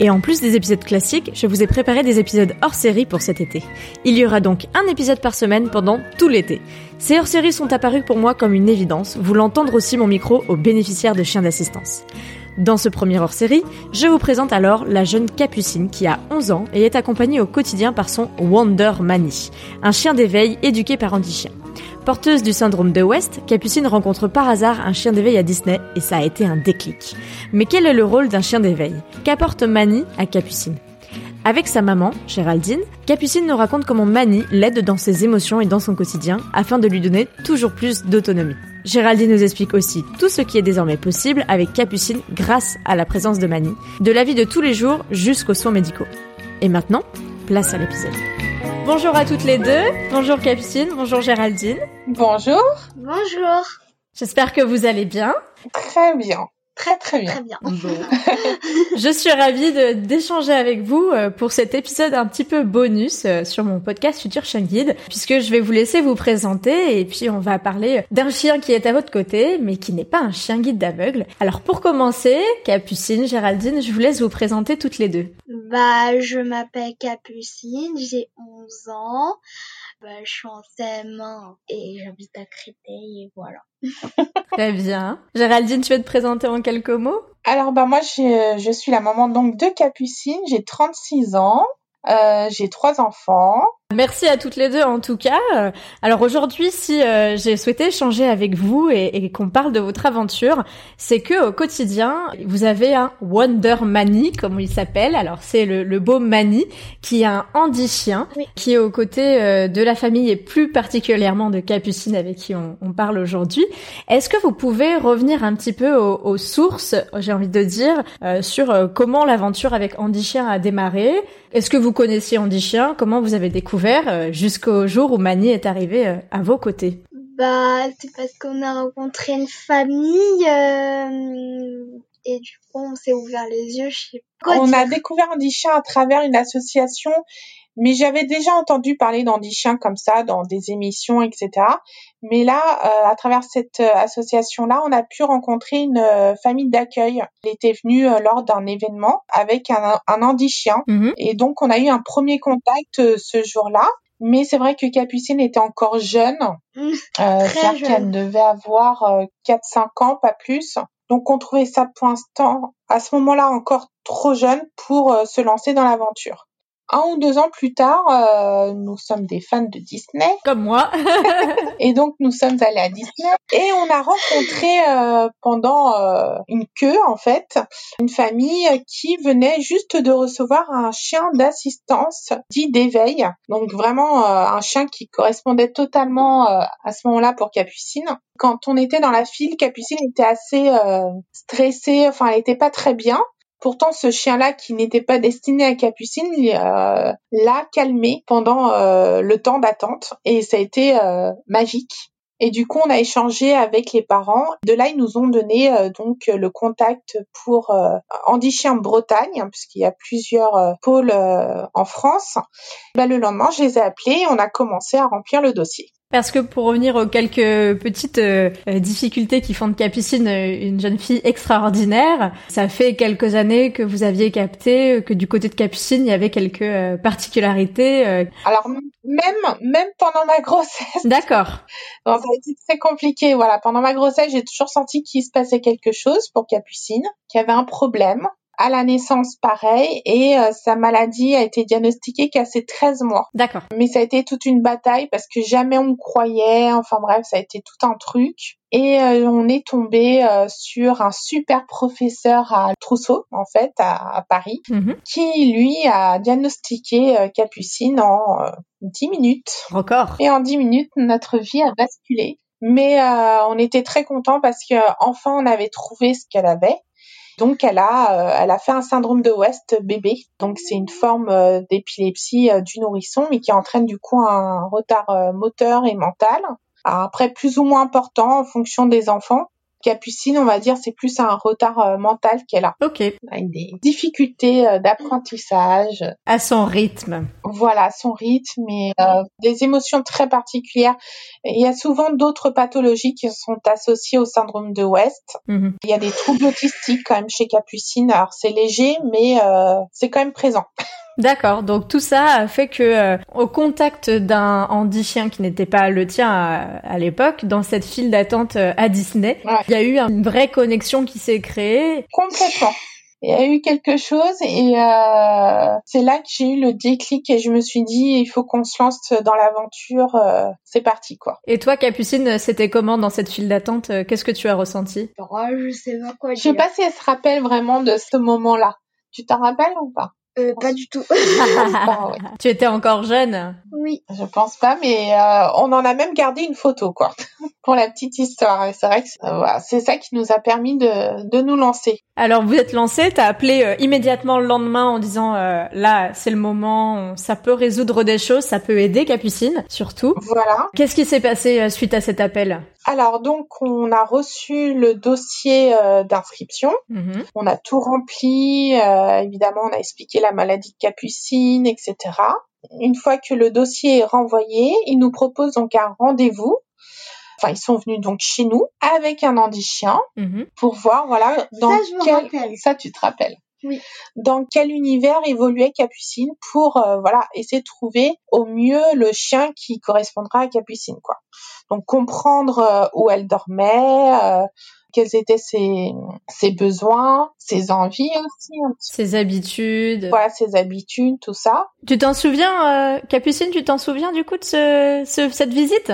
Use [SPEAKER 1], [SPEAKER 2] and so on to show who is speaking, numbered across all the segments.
[SPEAKER 1] Et en plus des épisodes classiques, je vous ai préparé des épisodes hors série pour cet été. Il y aura donc un épisode par semaine pendant tout l'été. Ces hors séries sont apparus pour moi comme une évidence, voulant tendre aussi mon micro aux bénéficiaires de chiens d'assistance. Dans ce premier hors-série, je vous présente alors la jeune Capucine qui a 11 ans et est accompagnée au quotidien par son Wonder Mani, un chien d'éveil éduqué par Andy Chien. Porteuse du syndrome de West, Capucine rencontre par hasard un chien d'éveil à Disney et ça a été un déclic. Mais quel est le rôle d'un chien d'éveil? Qu'apporte Mani à Capucine? Avec sa maman, Géraldine, Capucine nous raconte comment Mani l'aide dans ses émotions et dans son quotidien afin de lui donner toujours plus d'autonomie. Géraldine nous explique aussi tout ce qui est désormais possible avec Capucine grâce à la présence de Mani, de la vie de tous les jours jusqu'aux soins médicaux. Et maintenant, place à l'épisode. Bonjour à toutes les deux. Bonjour Capucine, bonjour Géraldine.
[SPEAKER 2] Bonjour.
[SPEAKER 3] Bonjour.
[SPEAKER 1] J'espère que vous allez bien.
[SPEAKER 2] Très bien. Très très bien.
[SPEAKER 3] Très bien.
[SPEAKER 1] Je suis ravie de- d'échanger avec vous euh, pour cet épisode un petit peu bonus euh, sur mon podcast Futur Chien Guide, puisque je vais vous laisser vous présenter et puis on va parler d'un chien qui est à votre côté, mais qui n'est pas un chien guide d'aveugle. Alors pour commencer, Capucine, Géraldine, je vous laisse vous présenter toutes les deux.
[SPEAKER 3] Bah, je m'appelle Capucine, j'ai 11 ans. Bah, je suis en CM1 et j'habite à Créteil et voilà.
[SPEAKER 1] Très bien. Géraldine, tu veux te présenter en quelques mots?
[SPEAKER 2] Alors bah moi j'ai- je suis la maman donc de Capucine, j'ai 36 ans, euh, j'ai trois enfants.
[SPEAKER 1] Merci à toutes les deux en tout cas. Alors aujourd'hui, si euh, j'ai souhaité échanger avec vous et, et qu'on parle de votre aventure, c'est que au quotidien, vous avez un Wonder Mani, comme il s'appelle. Alors c'est le, le beau Mani qui est un handi chien
[SPEAKER 3] Oui.
[SPEAKER 1] qui est aux côtés euh, de la famille et plus particulièrement de Capucine avec qui on, on parle aujourd'hui. Est-ce que vous pouvez revenir un petit peu aux, aux sources, j'ai envie de dire, euh, sur euh, comment l'aventure avec Andy Chien a démarré? Est-ce que vous connaissiez Andy Chien Comment vous avez découvert euh, jusqu'au jour où Mani est arrivé euh, à vos côtés
[SPEAKER 3] Bah, c'est parce qu'on a rencontré une famille euh, et du coup on s'est ouvert les yeux, je sais pas. quoi
[SPEAKER 2] On
[SPEAKER 3] dire.
[SPEAKER 2] a découvert Chien à travers une association, mais j'avais déjà entendu parler d'Andy Chien comme ça dans des émissions, etc. Mais là, euh, à travers cette euh, association-là, on a pu rencontrer une euh, famille d'accueil. Elle était venue euh, lors d'un événement avec un, un Chien. Et donc, on a eu un premier contact euh, ce jour-là. Mais c'est vrai que Capucine était encore jeune.
[SPEAKER 3] Mm,
[SPEAKER 2] Euh,
[SPEAKER 3] Très
[SPEAKER 2] C'est-à-dire
[SPEAKER 3] jeune.
[SPEAKER 2] qu'elle devait avoir euh, 4-5 ans, pas plus. Donc, on trouvait ça pour l'instant, à ce moment-là, encore trop jeune pour euh, se lancer dans l'aventure. Un ou deux ans plus tard, euh, nous sommes des fans de Disney.
[SPEAKER 1] Comme moi.
[SPEAKER 2] Et donc, nous sommes allés à Disney et on a rencontré euh, pendant euh, une queue, en fait, une famille qui venait juste de recevoir un chien d'assistance dit d'éveil. Donc, vraiment euh, un chien qui correspondait totalement euh, à ce moment-là pour Capucine. Quand on était dans la file, Capucine était assez euh, stressée, enfin, elle était pas très bien. Pourtant, ce chien-là, qui n'était pas destiné à Capucine, euh, l'a calmé pendant euh, le temps d'attente et ça a été euh, magique. Et du coup, on a échangé avec les parents. De là, ils nous ont donné donc le contact pour Andy Chien Bretagne, hein, puisqu'il y a plusieurs pôles en France. Bah, le lendemain, je les ai appelés et on a commencé à remplir le dossier.
[SPEAKER 1] Parce que pour revenir aux quelques petites euh, euh, difficultés qui font de Capucine euh, une jeune fille extraordinaire, ça fait quelques années que vous aviez capté que du côté de Capucine, il y avait quelques euh, particularités. euh.
[SPEAKER 2] Alors même même pendant ma grossesse,
[SPEAKER 1] D'accord.
[SPEAKER 2] bon, ça a été très compliqué. Voilà, pendant ma grossesse, j'ai toujours senti qu'il se passait quelque chose pour Capucine, qu'il y avait un problème. À la naissance, pareil, et euh, sa maladie a été diagnostiquée qu'à ses 13 mois.
[SPEAKER 1] D'accord.
[SPEAKER 2] Mais ça a été toute une bataille parce que jamais on me croyait. Enfin bref, ça a été tout un truc. Et euh, on est tombé euh, sur un super professeur à Trousseau, en fait, à, à Paris,
[SPEAKER 1] Mhm.
[SPEAKER 2] qui lui a diagnostiqué euh, Capucine en euh, 10 minutes.
[SPEAKER 1] Record.
[SPEAKER 2] Et en 10 minutes, notre vie a basculé. Mais euh, on était très contents parce que enfin on avait trouvé ce qu'elle avait. Donc elle a euh, elle a fait un syndrome de West bébé. Donc c'est une forme euh, d'épilepsie euh, du nourrisson mais qui entraîne du coup un retard moteur et mental. Après plus ou moins important en fonction des enfants. Capucine, on va dire, c'est plus un retard euh, mental qu'elle a,
[SPEAKER 1] Ok.
[SPEAKER 2] avec des difficultés euh, d'apprentissage,
[SPEAKER 1] À son rythme.
[SPEAKER 2] voilà son rythme et euh, des émotions très particulières. Il y a souvent d'autres pathologies qui sont associées au syndrome de West.
[SPEAKER 1] Mhm.
[SPEAKER 2] Il y a des troubles autistiques quand même chez Capucine. Alors c'est léger, mais euh, c'est quand même présent.
[SPEAKER 1] D'accord. Donc tout ça a fait que, euh, au contact d'un handi chien qui n'était pas le tien à, à l'époque, dans cette file d'attente euh, à Disney,
[SPEAKER 2] Ouais.
[SPEAKER 1] il y a eu une vraie connexion qui s'est créée.
[SPEAKER 2] Complètement. Il y a eu quelque chose et euh, c'est là que j'ai eu le déclic et je me suis dit il faut qu'on se lance dans l'aventure. euh, c'est parti quoi.
[SPEAKER 1] Et toi, Capucine, c'était comment dans cette file d'attente Qu'est-ce que tu as ressenti?
[SPEAKER 3] Oh, je sais pas quoi
[SPEAKER 2] Je sais
[SPEAKER 3] dire.
[SPEAKER 2] pas si elle se rappelle vraiment de ce moment-là. Tu t'en rappelles ou pas?
[SPEAKER 3] Euh, pas du tout.
[SPEAKER 2] Bah ouais.
[SPEAKER 1] Tu étais encore jeune.
[SPEAKER 3] oui.
[SPEAKER 2] Je pense pas, mais euh, on en a même gardé une photo, quoi, pour la petite histoire. Et c'est vrai que euh, voilà, c'est ça qui nous a permis de, de nous lancer.
[SPEAKER 1] Alors vous êtes lancé, t'as appelé euh, immédiatement le lendemain en disant euh, là c'est le moment, ça peut résoudre des choses, ça peut aider Capucine surtout.
[SPEAKER 2] Voilà.
[SPEAKER 1] Qu'est-ce qui s'est passé euh, suite à cet appel?
[SPEAKER 2] Alors donc, on a reçu le dossier euh, d'inscription.
[SPEAKER 1] Mhm.
[SPEAKER 2] On a tout rempli. euh, évidemment, on a expliqué la maladie de Capucine, etc. Une fois que le dossier est renvoyé, ils nous proposent donc un rendez-vous. Enfin, ils sont venus donc chez nous avec un handichien
[SPEAKER 1] Mhm.
[SPEAKER 2] pour voir, voilà, dans
[SPEAKER 3] Ça, je me
[SPEAKER 2] quel...
[SPEAKER 3] rappelle.
[SPEAKER 2] Ça, tu te rappelles
[SPEAKER 3] Oui.
[SPEAKER 2] Dans quel univers évoluait Capucine pour, euh, voilà, essayer de trouver au mieux le chien qui correspondra à Capucine, quoi. Donc, comprendre euh, où elle dormait, euh, quels étaient ses, ses besoins, ses envies aussi, un petit
[SPEAKER 1] Ses habitudes.
[SPEAKER 2] voilà, ses habitudes, tout ça.
[SPEAKER 1] Tu t'en souviens, euh, Capucine, tu t'en souviens du coup de ce, ce- cette visite?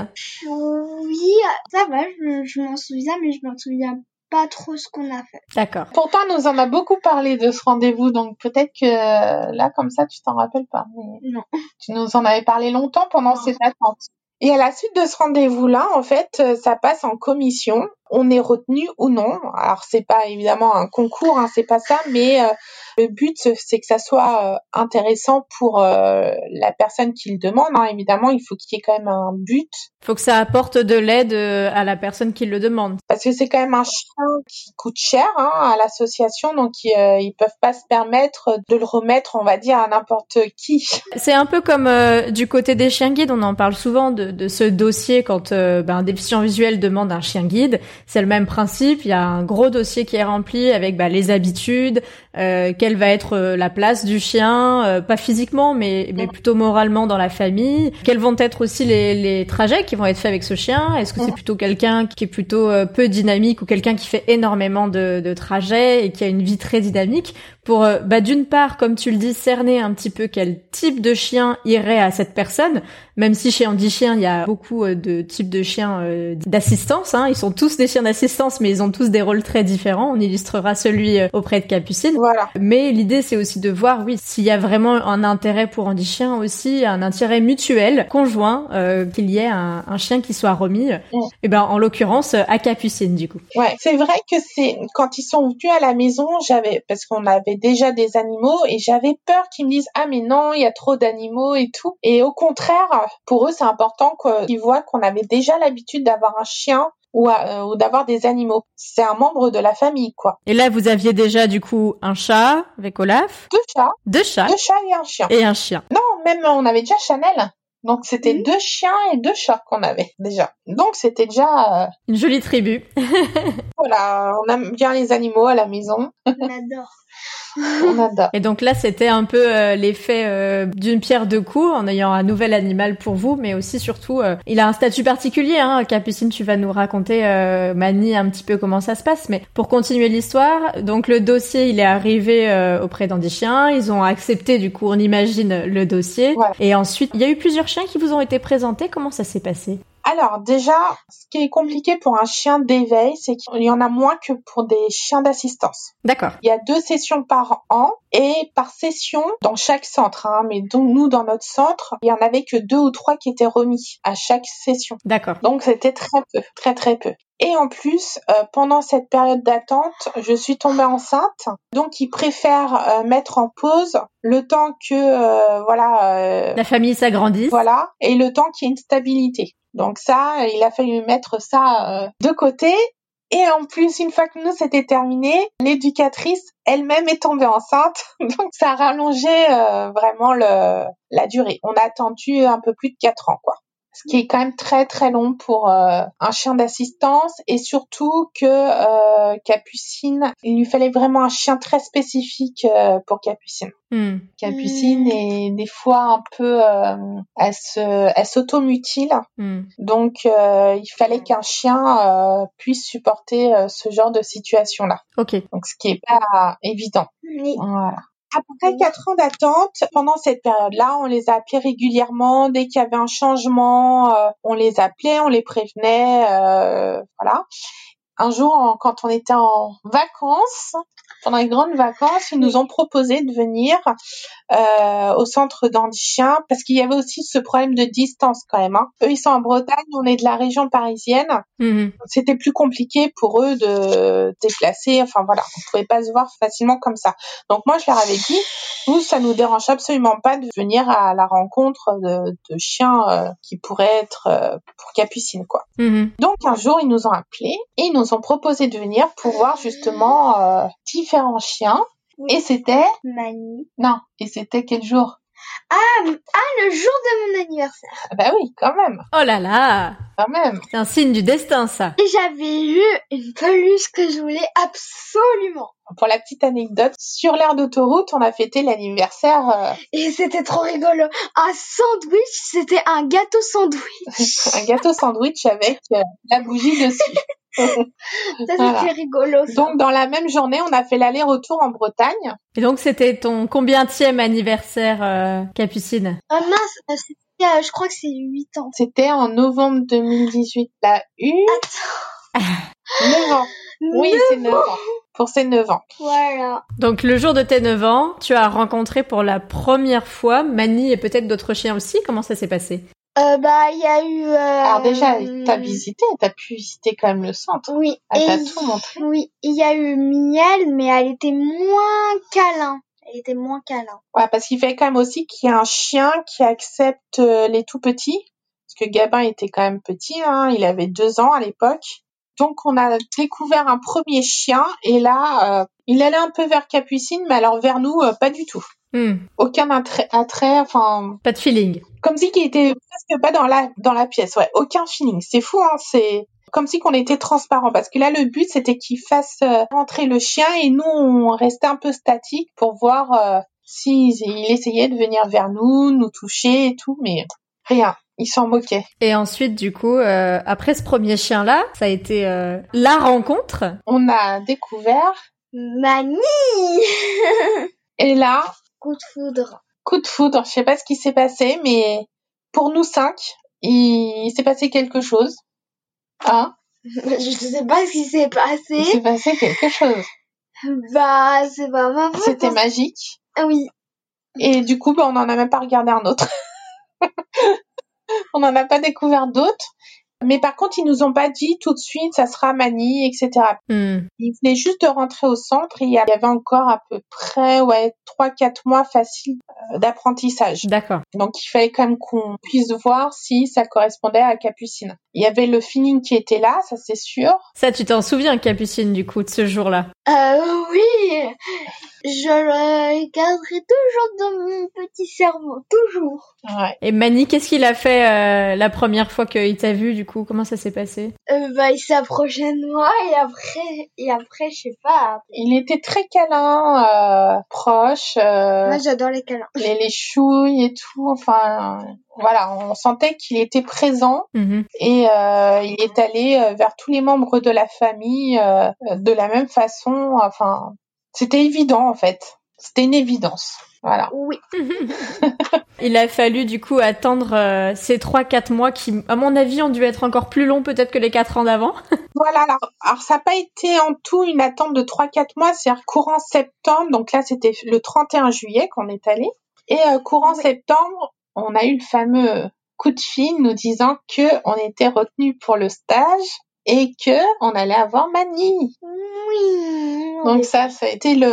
[SPEAKER 3] Oui, ça va, je, je m'en souviens, mais je m'en souviens pas trop ce qu'on a fait.
[SPEAKER 1] D'accord.
[SPEAKER 2] Pourtant, on nous en a beaucoup parlé de ce rendez-vous, donc peut-être que euh, là, comme ça, tu t'en rappelles pas. Mais
[SPEAKER 3] Non.
[SPEAKER 2] tu nous en avais parlé longtemps pendant
[SPEAKER 3] Non.
[SPEAKER 2] cette attente. Et à la suite de ce rendez-vous-là, en fait, euh, ça passe en commission. On est retenu ou non. Alors, c'est pas évidemment un concours, hein, c'est pas ça, mais euh, le but, c'est que ça soit euh, intéressant pour euh, la personne qui le demande. hein. Évidemment, il faut qu'il y ait quand même un but,
[SPEAKER 1] Faut que ça apporte de l'aide à la personne qui le demande.
[SPEAKER 2] parce que c'est quand même un chien qui coûte cher hein, à l'association, donc ils, ils peuvent pas se permettre de le remettre, on va dire, à n'importe qui.
[SPEAKER 1] C'est un peu comme du côté des chiens guides, on en parle souvent de, de ce dossier quand ben, un déficient visuel demande un chien guide. C'est le même principe, il y a un gros dossier qui est rempli avec bah, les habitudes, euh, quelle va être euh, la place du chien, euh, pas physiquement mais, mais plutôt moralement dans la famille, quels vont être aussi les, les trajets qui vont être faits avec ce chien, est-ce que c'est plutôt quelqu'un qui est plutôt euh, peu dynamique ou quelqu'un qui fait énormément de, de trajets et qui a une vie très dynamique? Pour euh, bah, d'une part, comme tu le dis, cerner un petit peu quel type de chien irait à cette personne, même si chez Andy Chien, il y a beaucoup euh, de types de chiens euh, d'assistance, hein. ils sont tous des chiens d'assistance, mais ils ont tous des rôles très différents, on illustrera celui auprès de Capucine.
[SPEAKER 2] Voilà.
[SPEAKER 1] Mais l'idée, c'est aussi de voir, oui, s'il y a vraiment un intérêt pour Andy Chien aussi, un intérêt mutuel, conjoint, euh, qu'il y ait un, un chien qui soit remis, et ben en l'occurrence à Capucine du coup.
[SPEAKER 2] Ouais, c'est vrai que c'est quand ils sont venus à la maison, j'avais parce qu'on avait déjà des animaux et j'avais peur qu'ils me disent ah mais non, il y a trop d'animaux et tout. Et au contraire, pour eux, c'est important qu'ils voient qu'on avait déjà l'habitude d'avoir un chien ou, euh, ou d'avoir des animaux. C'est un membre de la famille quoi.
[SPEAKER 1] Et là, vous aviez déjà du coup un chat avec Olaf,
[SPEAKER 2] Deux chats,
[SPEAKER 1] deux chats
[SPEAKER 2] deux chats et un chien.
[SPEAKER 1] et un chien.
[SPEAKER 2] Non, même on avait déjà Chanel. Donc c'était
[SPEAKER 3] Mhm.
[SPEAKER 2] deux chiens et deux chats qu'on avait déjà. Donc c'était déjà euh,
[SPEAKER 1] Une jolie tribu.
[SPEAKER 2] voilà, on aime bien les animaux à la maison.
[SPEAKER 3] On adore.
[SPEAKER 2] On adore.
[SPEAKER 1] Et donc là, c'était un peu euh, l'effet euh, d'une pierre deux coups en ayant un nouvel animal pour vous, mais aussi surtout, euh, il a un statut particulier. Hein. Capucine, tu vas nous raconter, Mani, un petit peu comment ça se passe. Mais pour continuer l'histoire, donc le dossier, il est arrivé auprès d'Andy Chien. Ils ont accepté, du coup, on imagine le dossier. Et ensuite, il y a eu plusieurs chiens qui vous ont été présentés. Comment ça s'est passé?
[SPEAKER 2] Alors déjà, ce qui est compliqué pour un chien d'éveil, c'est qu'il y en a moins que pour des chiens d'assistance.
[SPEAKER 1] D'accord.
[SPEAKER 2] Il y a deux sessions par an et par session dans chaque centre. Hein, mais donc nous, dans notre centre, il y en avait que deux ou trois qui étaient remis à chaque session.
[SPEAKER 1] D'accord.
[SPEAKER 2] Donc c'était très peu, très très peu. Et en plus, euh, pendant cette période d'attente, je suis tombée enceinte. Donc, ils préfèrent euh, mettre en pause le temps que, euh, voilà...
[SPEAKER 1] La famille s'agrandisse.
[SPEAKER 2] Voilà. Et le temps qu'il y ait une stabilité. Donc ça, il a fallu mettre ça euh, de côté. Et en plus, une fois que nous c'était terminé, l'éducatrice elle-même est tombée enceinte, donc ça a rallongé euh, vraiment le, la durée. On a attendu un peu plus de quatre ans, quoi ce qui est quand même très très long pour euh, un chien d'assistance et surtout que euh, Capucine, il lui fallait vraiment un chien très spécifique euh, pour Capucine. Hmm. Capucine hmm. est des fois un peu, elle se, elle s'automutile, hmm. donc il fallait qu'un chien puisse supporter ce genre de situation là.
[SPEAKER 1] Ok.
[SPEAKER 2] Donc ce qui est pas évident. Voilà. Après quatre ans d'attente, pendant cette période-là, on les a appelés régulièrement. Dès qu'il y avait un changement, euh, on les appelait, on les prévenait, euh, voilà. Un jour, quand on était en vacances, pendant les grandes vacances, ils nous ont proposé de venir euh, au centre d'Andichien parce qu'il y avait aussi ce problème de distance quand même. Hein. Eux, ils sont en Bretagne, on est de la région parisienne. Mhm. C'était plus compliqué pour eux de déplacer. Enfin voilà, on pouvait pas se voir facilement comme ça. Donc moi, je leur avais dit, nous, ça nous dérange absolument pas de venir à la rencontre de, de chiens euh, qui pourraient être euh, pour Capucine, quoi. Mhm. Donc un jour, ils nous ont appelés et ils nous ont proposé de venir pour voir justement euh, différents chiens. Et c'était
[SPEAKER 3] Mani.
[SPEAKER 2] Non, et c'était quel jour?
[SPEAKER 3] Ah, ah, le jour de mon anniversaire.
[SPEAKER 2] Ah bah oui, quand même.
[SPEAKER 1] Oh là là.
[SPEAKER 2] Quand même.
[SPEAKER 1] C'est un signe du destin, ça.
[SPEAKER 3] Et j'avais eu une peluche que je voulais absolument.
[SPEAKER 2] Pour la petite anecdote, sur l'aire d'autoroute, on a fêté l'anniversaire. Euh,
[SPEAKER 3] Et c'était trop rigolo. Un sandwich, c'était un gâteau sandwich.
[SPEAKER 2] un gâteau sandwich avec euh, la bougie dessus.
[SPEAKER 3] ça, c'était rigolo.
[SPEAKER 2] Donc, dans la même journée, on a fait l'aller-retour en Bretagne.
[SPEAKER 1] Et donc, c'était ton combientième anniversaire, euh, Capucine?
[SPEAKER 3] Ah mince, euh, euh, je crois que c'est 8 ans.
[SPEAKER 2] C'était en novembre 2018. La une.
[SPEAKER 3] Attends.
[SPEAKER 2] 9 ans. Oui, c'est 9 ans. Pour ses 9 ans.
[SPEAKER 3] Voilà.
[SPEAKER 1] Donc, le jour de tes 9 ans, tu as rencontré pour la première fois Mani et peut-être d'autres chiens aussi? Comment ça s'est passé?
[SPEAKER 3] Euh, bah, il y a eu. Euh...
[SPEAKER 2] Alors déjà, t'as visité, t'as pu visiter quand même le centre.
[SPEAKER 3] Oui.
[SPEAKER 2] Elle t'a tout montré.
[SPEAKER 3] Oui, il y a eu Miel, mais elle était moins câlin. Elle était moins câlin.
[SPEAKER 2] Ouais, parce qu'il fait quand même aussi qu'il y a un chien qui accepte euh, les tout petits. Parce que Gabin était quand même petit, hein, il avait deux ans à l'époque. Donc on a découvert un premier chien et là, euh, il allait un peu vers Capucine, mais alors vers nous, euh, pas du tout. Hmm. Aucun attrait, enfin.
[SPEAKER 1] Pas de feeling.
[SPEAKER 2] Comme si qu'il était presque pas dans la dans la pièce, ouais. Aucun feeling. C'est fou, hein. C'est comme si qu'on était transparent parce que là le but c'était qu'il fasse euh, rentrer le chien et nous on restait un peu statique pour voir euh, s'il essayait de venir vers nous, nous toucher et tout, mais rien. Il s'en moquait.
[SPEAKER 1] Et ensuite, du coup, euh, après ce premier chien-là, ça a été la rencontre.
[SPEAKER 2] On a découvert
[SPEAKER 3] Mani.
[SPEAKER 2] et là,
[SPEAKER 3] Coup de foudre.
[SPEAKER 2] Coup de foudre. Je sais pas ce qui s'est passé, mais pour nous cinq, il s'est passé quelque chose. Hein?
[SPEAKER 3] Je sais pas ce qui s'est passé.
[SPEAKER 2] Il s'est passé quelque chose.
[SPEAKER 3] Bah, c'est pas ma faute.
[SPEAKER 2] C'était magique.
[SPEAKER 3] Ah oui.
[SPEAKER 2] Et du coup, bah, on n'en a même pas regardé un autre. on n'en a pas découvert d'autres. Mais par contre, ils nous ont pas dit tout de suite, ça sera Mani, etc. Hmm. Ils venaient juste de rentrer au centre et il y avait encore à peu près, ouais, trois, quatre mois faciles euh, d'apprentissage.
[SPEAKER 1] D'accord.
[SPEAKER 2] Donc, il fallait quand même qu'on puisse voir si ça correspondait à Capucine. Il y avait le feeling qui était là, ça c'est sûr.
[SPEAKER 1] Ça, tu t'en souviens, Capucine, du coup, de ce jour-là?
[SPEAKER 3] Euh, oui je le garderai toujours dans mon petit cerveau, toujours.
[SPEAKER 2] Ouais.
[SPEAKER 1] Et Mani, qu'est-ce qu'il a fait euh, la première fois qu'il t'a vu, du coup coup Comment ça s'est passé
[SPEAKER 3] euh, Bah, il s'approchait de moi et après, et après, je sais pas.
[SPEAKER 2] Il était très câlin, euh, proche. Euh,
[SPEAKER 3] moi, j'adore les câlins.
[SPEAKER 2] Les, les chouilles et tout. Enfin, voilà, on sentait qu'il était présent
[SPEAKER 1] Mhm.
[SPEAKER 2] et euh, il est allé vers tous les membres de la famille euh, de la même façon. Enfin, c'était évident en fait. C'était une évidence. Voilà.
[SPEAKER 3] Oui.
[SPEAKER 1] Il a fallu du coup attendre euh, ces 3-4 mois qui, à mon avis, ont dû être encore plus longs peut-être que les 4 ans d'avant.
[SPEAKER 2] Voilà, alors, alors ça n'a pas été en tout une attente de 3-4 mois, c'est-à-dire courant septembre, donc là c'était le 31 juillet qu'on est allé, et euh, courant
[SPEAKER 3] Oui.
[SPEAKER 2] septembre, on a eu le fameux coup de fil nous disant que on était retenu pour le stage et que on allait avoir Mani.
[SPEAKER 3] Oui.
[SPEAKER 2] Donc ça, ça a été le,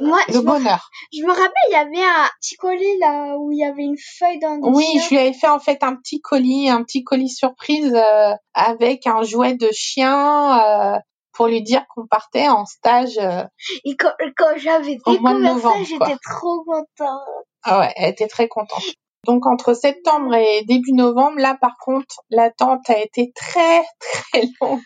[SPEAKER 3] moi, je
[SPEAKER 2] le
[SPEAKER 3] me,
[SPEAKER 2] bonheur.
[SPEAKER 3] je me rappelle, il y avait un petit colis là où il y avait une feuille dans
[SPEAKER 2] Oui, je lui avais fait en fait un petit colis, un petit colis surprise euh, avec un jouet de chien euh, pour lui dire qu'on partait en stage. euh,
[SPEAKER 3] Et quand, quand j'avais découvert ça, j'étais trop contente.
[SPEAKER 2] Ah ouais, elle était très contente. Donc entre septembre et début novembre, là par contre, l'attente a été très très longue.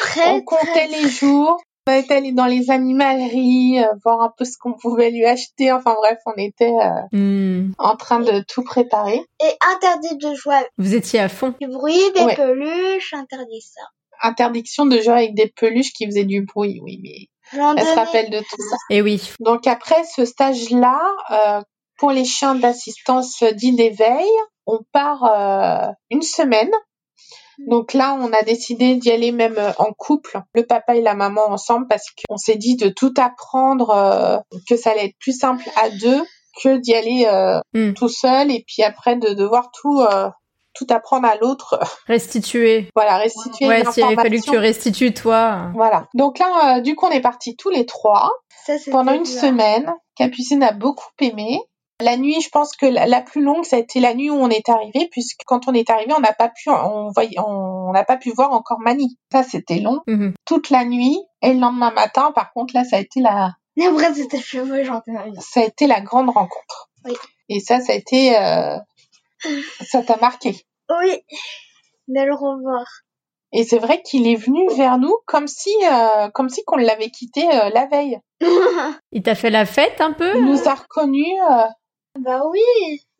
[SPEAKER 3] Très,
[SPEAKER 2] on comptait
[SPEAKER 3] très,
[SPEAKER 2] les jours. On était allé dans les animaleries, euh, voir un peu ce qu'on pouvait lui acheter. Enfin bref, on était euh,
[SPEAKER 1] Hmm.
[SPEAKER 2] en train de tout préparer.
[SPEAKER 3] Et interdit de jouer avec
[SPEAKER 1] Vous étiez à fond.
[SPEAKER 3] du bruit, des
[SPEAKER 2] Ouais.
[SPEAKER 3] peluches, interdit ça.
[SPEAKER 2] Interdiction de jouer avec des peluches qui faisaient du bruit, oui, mais elle se rappelle de tout ça.
[SPEAKER 1] Et oui.
[SPEAKER 2] Donc après ce stage-là, euh, pour les chiens d'assistance dit d'éveil, on part euh, une semaine. Donc là, on a décidé d'y aller même euh, en couple, le papa et la maman ensemble, parce qu'on s'est dit de tout apprendre, euh, que ça allait être plus simple à deux que d'y aller euh,
[SPEAKER 1] Mm.
[SPEAKER 2] tout seul et puis après de devoir tout euh, tout apprendre à l'autre.
[SPEAKER 1] Restituer.
[SPEAKER 2] voilà, restituer
[SPEAKER 1] Ouais, s'il avait fallu que tu restitues toi.
[SPEAKER 2] Voilà. Donc là, euh, du coup, on est partis tous les trois
[SPEAKER 3] Ça,
[SPEAKER 2] pendant une
[SPEAKER 3] bien.
[SPEAKER 2] semaine. Capucine a beaucoup aimé. La nuit, je pense que la, la plus longue, ça a été la nuit où on est arrivé, puisque quand on est arrivé, on n'a pas pu, on voyait, on n'a pas pu voir encore Mani. Ça, c'était long.
[SPEAKER 1] Mhm.
[SPEAKER 2] Toute la nuit et le lendemain matin, par contre, là, ça a été la,
[SPEAKER 3] Et après, c'était fait moi, j'en ai
[SPEAKER 2] ça a été la grande rencontre.
[SPEAKER 3] Oui.
[SPEAKER 2] Et ça, ça a été, euh, ça t'a marqué.
[SPEAKER 3] Oui. De le revoir.
[SPEAKER 2] Et c'est vrai qu'il est venu vers nous comme si, euh, comme si qu'on l'avait quitté euh, la veille.
[SPEAKER 1] Il t'a fait la fête un peu
[SPEAKER 2] Il nous a reconnus. euh,
[SPEAKER 3] bah oui,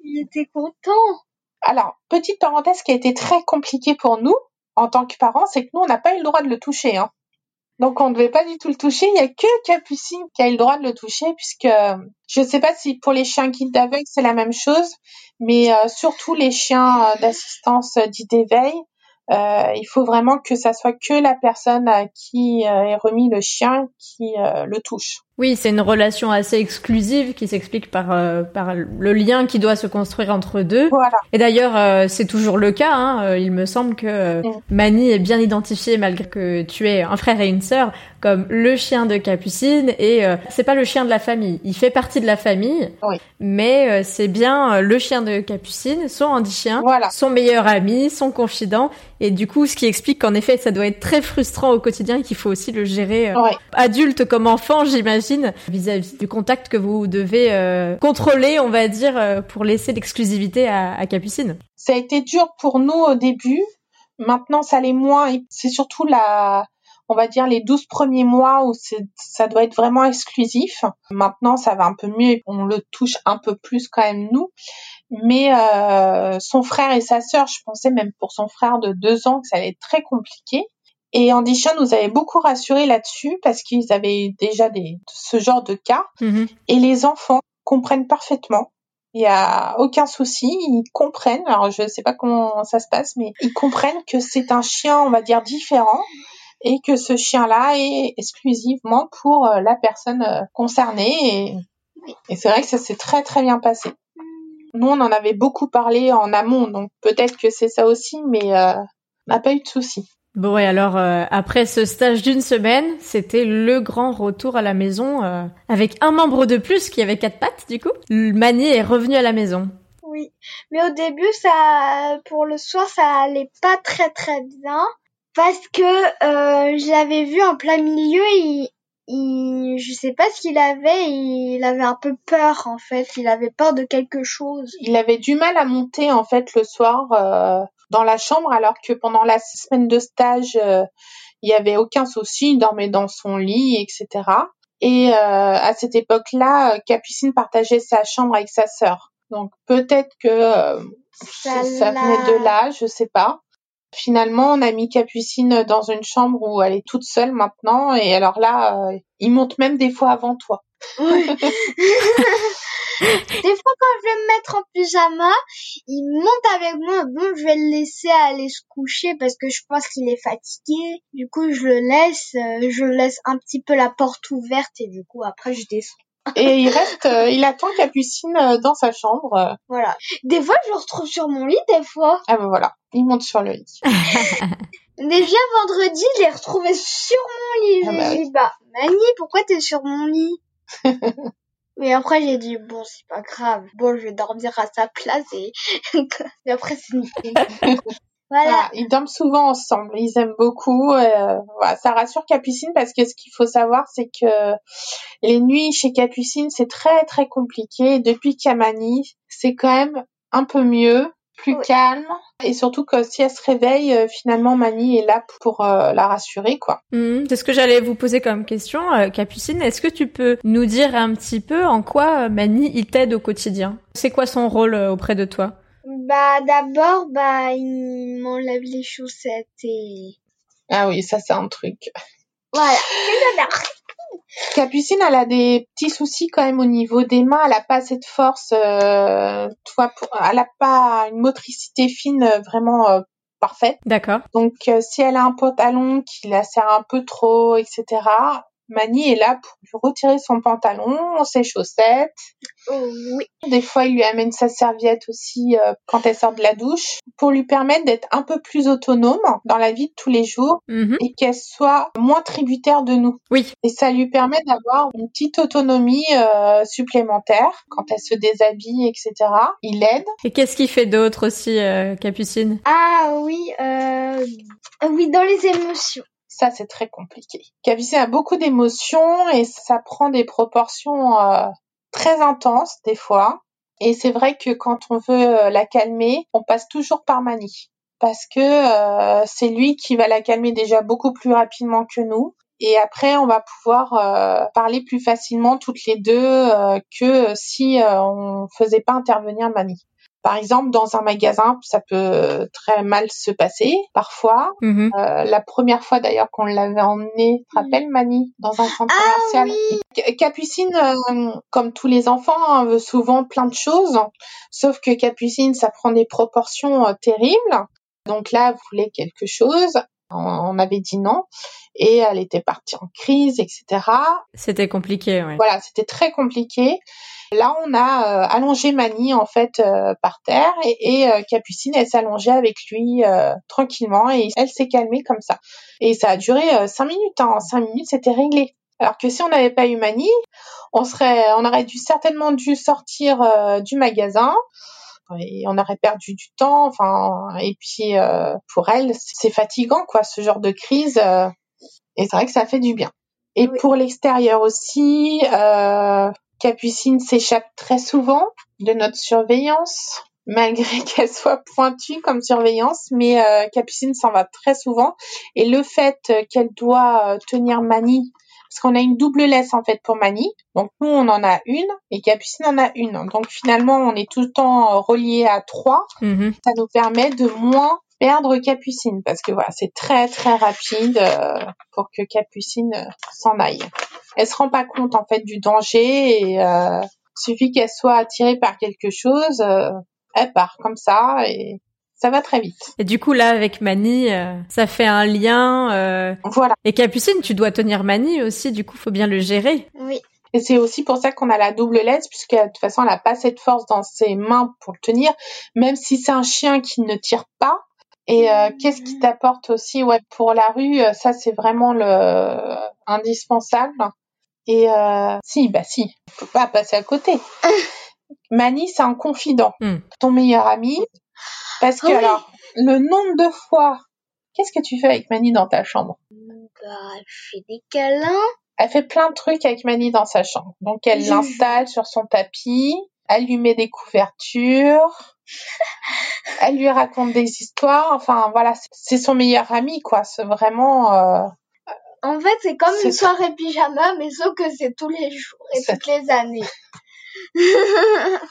[SPEAKER 3] il était content.
[SPEAKER 2] Alors, petite parenthèse qui a été très compliquée pour nous en tant que parents, c'est que nous, on n'a pas eu le droit de le toucher. Hein. Donc, on ne devait pas du tout le toucher. Il y a que Capucine qui a eu le droit de le toucher, puisque euh, je ne sais pas si pour les chiens guides d'aveugle, c'est la même chose, mais euh, surtout les chiens euh, d'assistance euh, d'éveil, il faut vraiment que ça soit que la personne qui est remis le chien qui le touche.
[SPEAKER 1] Oui, c'est une relation assez exclusive qui s'explique par, euh, par le lien qui doit se construire entre deux.
[SPEAKER 2] Voilà.
[SPEAKER 1] Et d'ailleurs, euh, c'est toujours le cas. Hein. Euh, Il me semble que euh. Mani est bien identifié, malgré que tu es un frère et une sœur, comme le chien de Capucine. Et euh, c'est pas le chien de la famille. Il fait partie de la famille,
[SPEAKER 2] Oui.
[SPEAKER 1] mais euh, c'est bien le chien de Capucine, son handi-chien,
[SPEAKER 2] Voilà.
[SPEAKER 1] son meilleur ami, son confident. Et du coup, ce qui explique qu'en effet, ça doit être très frustrant au quotidien et qu'il faut aussi le gérer
[SPEAKER 2] Ouais.
[SPEAKER 1] adulte comme enfant, j'imagine, vis-à-vis du contact que vous devez euh, contrôler, on va dire, euh, pour laisser l'exclusivité à, Capucine.
[SPEAKER 2] Ça a été dur pour nous au début. Maintenant, ça l'est moins. C'est surtout la, on va dire les 12 premiers mois où ça doit être vraiment exclusif. Maintenant, ça va un peu mieux. On le touche un peu plus quand même nous. Mais euh, son frère et sa sœur, je pensais même pour son frère de deux ans que ça allait être très compliqué. Et Andy Chien nous avait beaucoup rassurés là-dessus parce qu'ils avaient déjà des, ce genre de cas. Et les enfants comprennent parfaitement. Il y a aucun souci, ils comprennent. Alors je sais pas comment ça se passe, mais ils comprennent que c'est un chien, on va dire différent, et que ce chien-là est exclusivement pour euh, la personne euh, concernée. Et, et c'est vrai que ça s'est très très bien passé. Nous, on en avait beaucoup parlé en amont, donc peut-être que c'est ça aussi, mais euh, on n'a pas eu de souci.
[SPEAKER 1] Bon, et alors, euh, après ce stage d'une semaine, c'était le grand retour à la maison euh, avec un membre de plus qui avait quatre pattes, du coup. Le Mani est revenu à la maison.
[SPEAKER 3] Oui. Mais au début, ça, pour le soir, ça allait pas très très bien. Parce que, euh, je l'avais vu en plein milieu, il, il, je sais pas ce qu'il avait, il avait un peu peur, en fait. Il avait peur de quelque chose.
[SPEAKER 2] Il avait du mal à monter en fait le soir. euh, dans la chambre, alors que pendant la semaine de stage, euh, il y avait aucun souci, il dormait dans son lit, etc. Et euh, à cette époque-là, Capucine partageait sa chambre avec sa sœur. Donc peut-être que euh, ça, ça venait de là, je sais pas. Finalement, on a mis Capucine dans une chambre où elle est toute seule maintenant. Et alors là, euh, il monte même des fois avant toi.
[SPEAKER 3] Oui. des fois, quand je vais me mettre en pyjama, il monte avec moi. Bon, je vais le laisser aller se coucher parce que je pense qu'il est fatigué. Du coup, je le laisse. euh, je laisse un petit peu la porte ouverte et du coup, après, je descends.
[SPEAKER 2] Et il reste, euh, il attend Capucine euh, dans sa chambre. euh.
[SPEAKER 3] Voilà. Des fois, je le retrouve sur mon lit, des fois.
[SPEAKER 2] Ah ben voilà, il monte sur le lit.
[SPEAKER 3] Déjà vendredi, je l'ai retrouvé sur mon lit.
[SPEAKER 2] Ah
[SPEAKER 3] J'ai
[SPEAKER 2] bah
[SPEAKER 3] dit, bah, Mani, pourquoi t'es sur mon lit? Mais après, j'ai dit, bon, c'est pas grave. Bon, je vais dormir à sa place et, et après, c'est nickel. Voilà.
[SPEAKER 2] Voilà, ils dorment souvent ensemble, ils aiment beaucoup. euh, voilà, ça rassure Capucine parce que ce qu'il faut savoir, c'est que les nuits chez Capucine, c'est très très compliqué. Depuis Kamani, c'est quand même un peu mieux, plus
[SPEAKER 3] Oui.
[SPEAKER 2] calme. Et surtout que si elle se réveille, euh, finalement, Mani est là pour euh, la rassurer, quoi.
[SPEAKER 1] Mhm, C'est ce que j'allais vous poser comme question, euh, Capucine. Est-ce que tu peux nous dire un petit peu en quoi euh, Mani il t'aide au quotidien? C'est quoi son rôle euh, auprès de toi?
[SPEAKER 3] Bah, d'abord, bah, il m'enlève les chaussettes et
[SPEAKER 2] Ah oui, ça c'est un truc.
[SPEAKER 3] voilà.
[SPEAKER 2] Capucine, elle a des petits soucis quand même au niveau des mains. Elle a pas assez de force. Euh, toi, pour- elle a pas une motricité fine euh, vraiment euh, parfaite.
[SPEAKER 1] D'accord.
[SPEAKER 2] Donc, euh, si elle a un pantalon qui la serre un peu trop, etc., Mani est là pour lui retirer son pantalon, ses chaussettes.
[SPEAKER 3] Oh, oui.
[SPEAKER 2] Des fois, il lui amène sa serviette aussi euh, quand elle sort de la douche pour lui permettre d'être un peu plus autonome dans la vie de tous les jours
[SPEAKER 1] Mhm.
[SPEAKER 2] et qu'elle soit moins tributaire de nous.
[SPEAKER 1] Oui.
[SPEAKER 2] Et ça lui permet d'avoir une petite autonomie euh, supplémentaire quand elle se déshabille, etc. Il aide.
[SPEAKER 1] Et qu'est-ce qu'il fait d'autre aussi, euh, Capucine?
[SPEAKER 3] Ah oui, euh, oui, dans les émotions.
[SPEAKER 2] Ça, c'est très compliqué. Capucine a beaucoup d'émotions et ça prend des proportions euh, très intenses des fois. Et c'est vrai que quand on veut euh, la calmer, on passe toujours par Mani. Parce que euh, c'est lui qui va la calmer déjà beaucoup plus rapidement que nous. Et après, on va pouvoir euh, parler plus facilement toutes les deux euh, que si euh, on faisait pas intervenir Mani. Par exemple, dans un magasin, ça peut très mal se passer parfois.
[SPEAKER 1] Mhm.
[SPEAKER 2] Euh, la première fois d'ailleurs qu'on l'avait emmené, te rappelles Mani, dans un centre
[SPEAKER 3] Ah
[SPEAKER 2] commercial. Ca- Capucine, euh, comme tous les enfants, hein, veut souvent plein de choses, sauf que Capucine, ça prend des proportions euh, terribles. Donc là, elle voulait quelque chose, on, avait dit non, et elle était partie en crise, etc.
[SPEAKER 1] C'était compliqué, ouais.
[SPEAKER 2] Voilà, c'était très compliqué. Là, on a euh, allongé Mani en fait euh, par terre et, et, euh, Capucine, elle s'allongeait avec lui euh, tranquillement et elle s'est calmée comme ça. Et ça a duré euh, cinq minutes. Hein. En cinq minutes, c'était réglé. Alors que si on n'avait pas eu Mani, on serait, on aurait dû certainement dû sortir euh, du magasin et on aurait perdu du temps. Enfin, et puis euh, pour elle, c'est fatigant quoi, ce genre de crise. euh, et c'est vrai que ça fait du bien. Et
[SPEAKER 3] Oui.
[SPEAKER 2] pour l'extérieur aussi, euh, Capucine s'échappe très souvent de notre surveillance, malgré qu'elle soit pointue comme surveillance, mais euh, Capucine s'en va très souvent. Et le fait euh, qu'elle doit euh, tenir Mani, parce qu'on a une double laisse en fait pour Mani, donc nous on en a une et Capucine en a une. Donc finalement on est tout le temps relié à trois.
[SPEAKER 1] Mhm.
[SPEAKER 2] Ça nous permet de moins perdre Capucine parce que voilà c'est très très rapide euh, pour que Capucine euh, s'en aille. Elle se rend pas compte en fait du danger et euh, suffit qu'elle soit attirée par quelque chose, euh, elle part comme ça et ça va très vite.
[SPEAKER 1] Et du coup, là, avec Mani, euh, ça fait un lien. euh,
[SPEAKER 2] Voilà.
[SPEAKER 1] Et Capucine, tu dois tenir Mani aussi, du coup, faut bien le gérer.
[SPEAKER 3] Oui.
[SPEAKER 2] Et c'est aussi pour ça qu'on a la double laisse, puisque de toute façon, elle n'a pas cette force dans ses mains pour le tenir, même si c'est un chien qui ne tire pas. Et euh, qu'est-ce qui t'apporte aussi ouais, pour la rue euh, Ça, c'est vraiment le indispensable. Et euh, si, bah si, faut pas passer à côté. Mani, c'est un confident,
[SPEAKER 1] Hmm.
[SPEAKER 2] ton meilleur ami. Parce que
[SPEAKER 3] Oui.
[SPEAKER 2] alors, le nombre de fois, qu'est-ce que tu fais avec Mani dans ta chambre?
[SPEAKER 3] Bah, je fais des câlins.
[SPEAKER 2] Elle fait plein de trucs avec Mani dans sa chambre. Donc elle l'installe sur son tapis, elle lui met des couvertures, Elle lui raconte des histoires. Enfin, voilà, c'est son meilleur ami, quoi. C'est vraiment. Euh...
[SPEAKER 3] En fait, c'est comme une soirée pyjama, mais sauf que c'est tous les jours et toutes les années.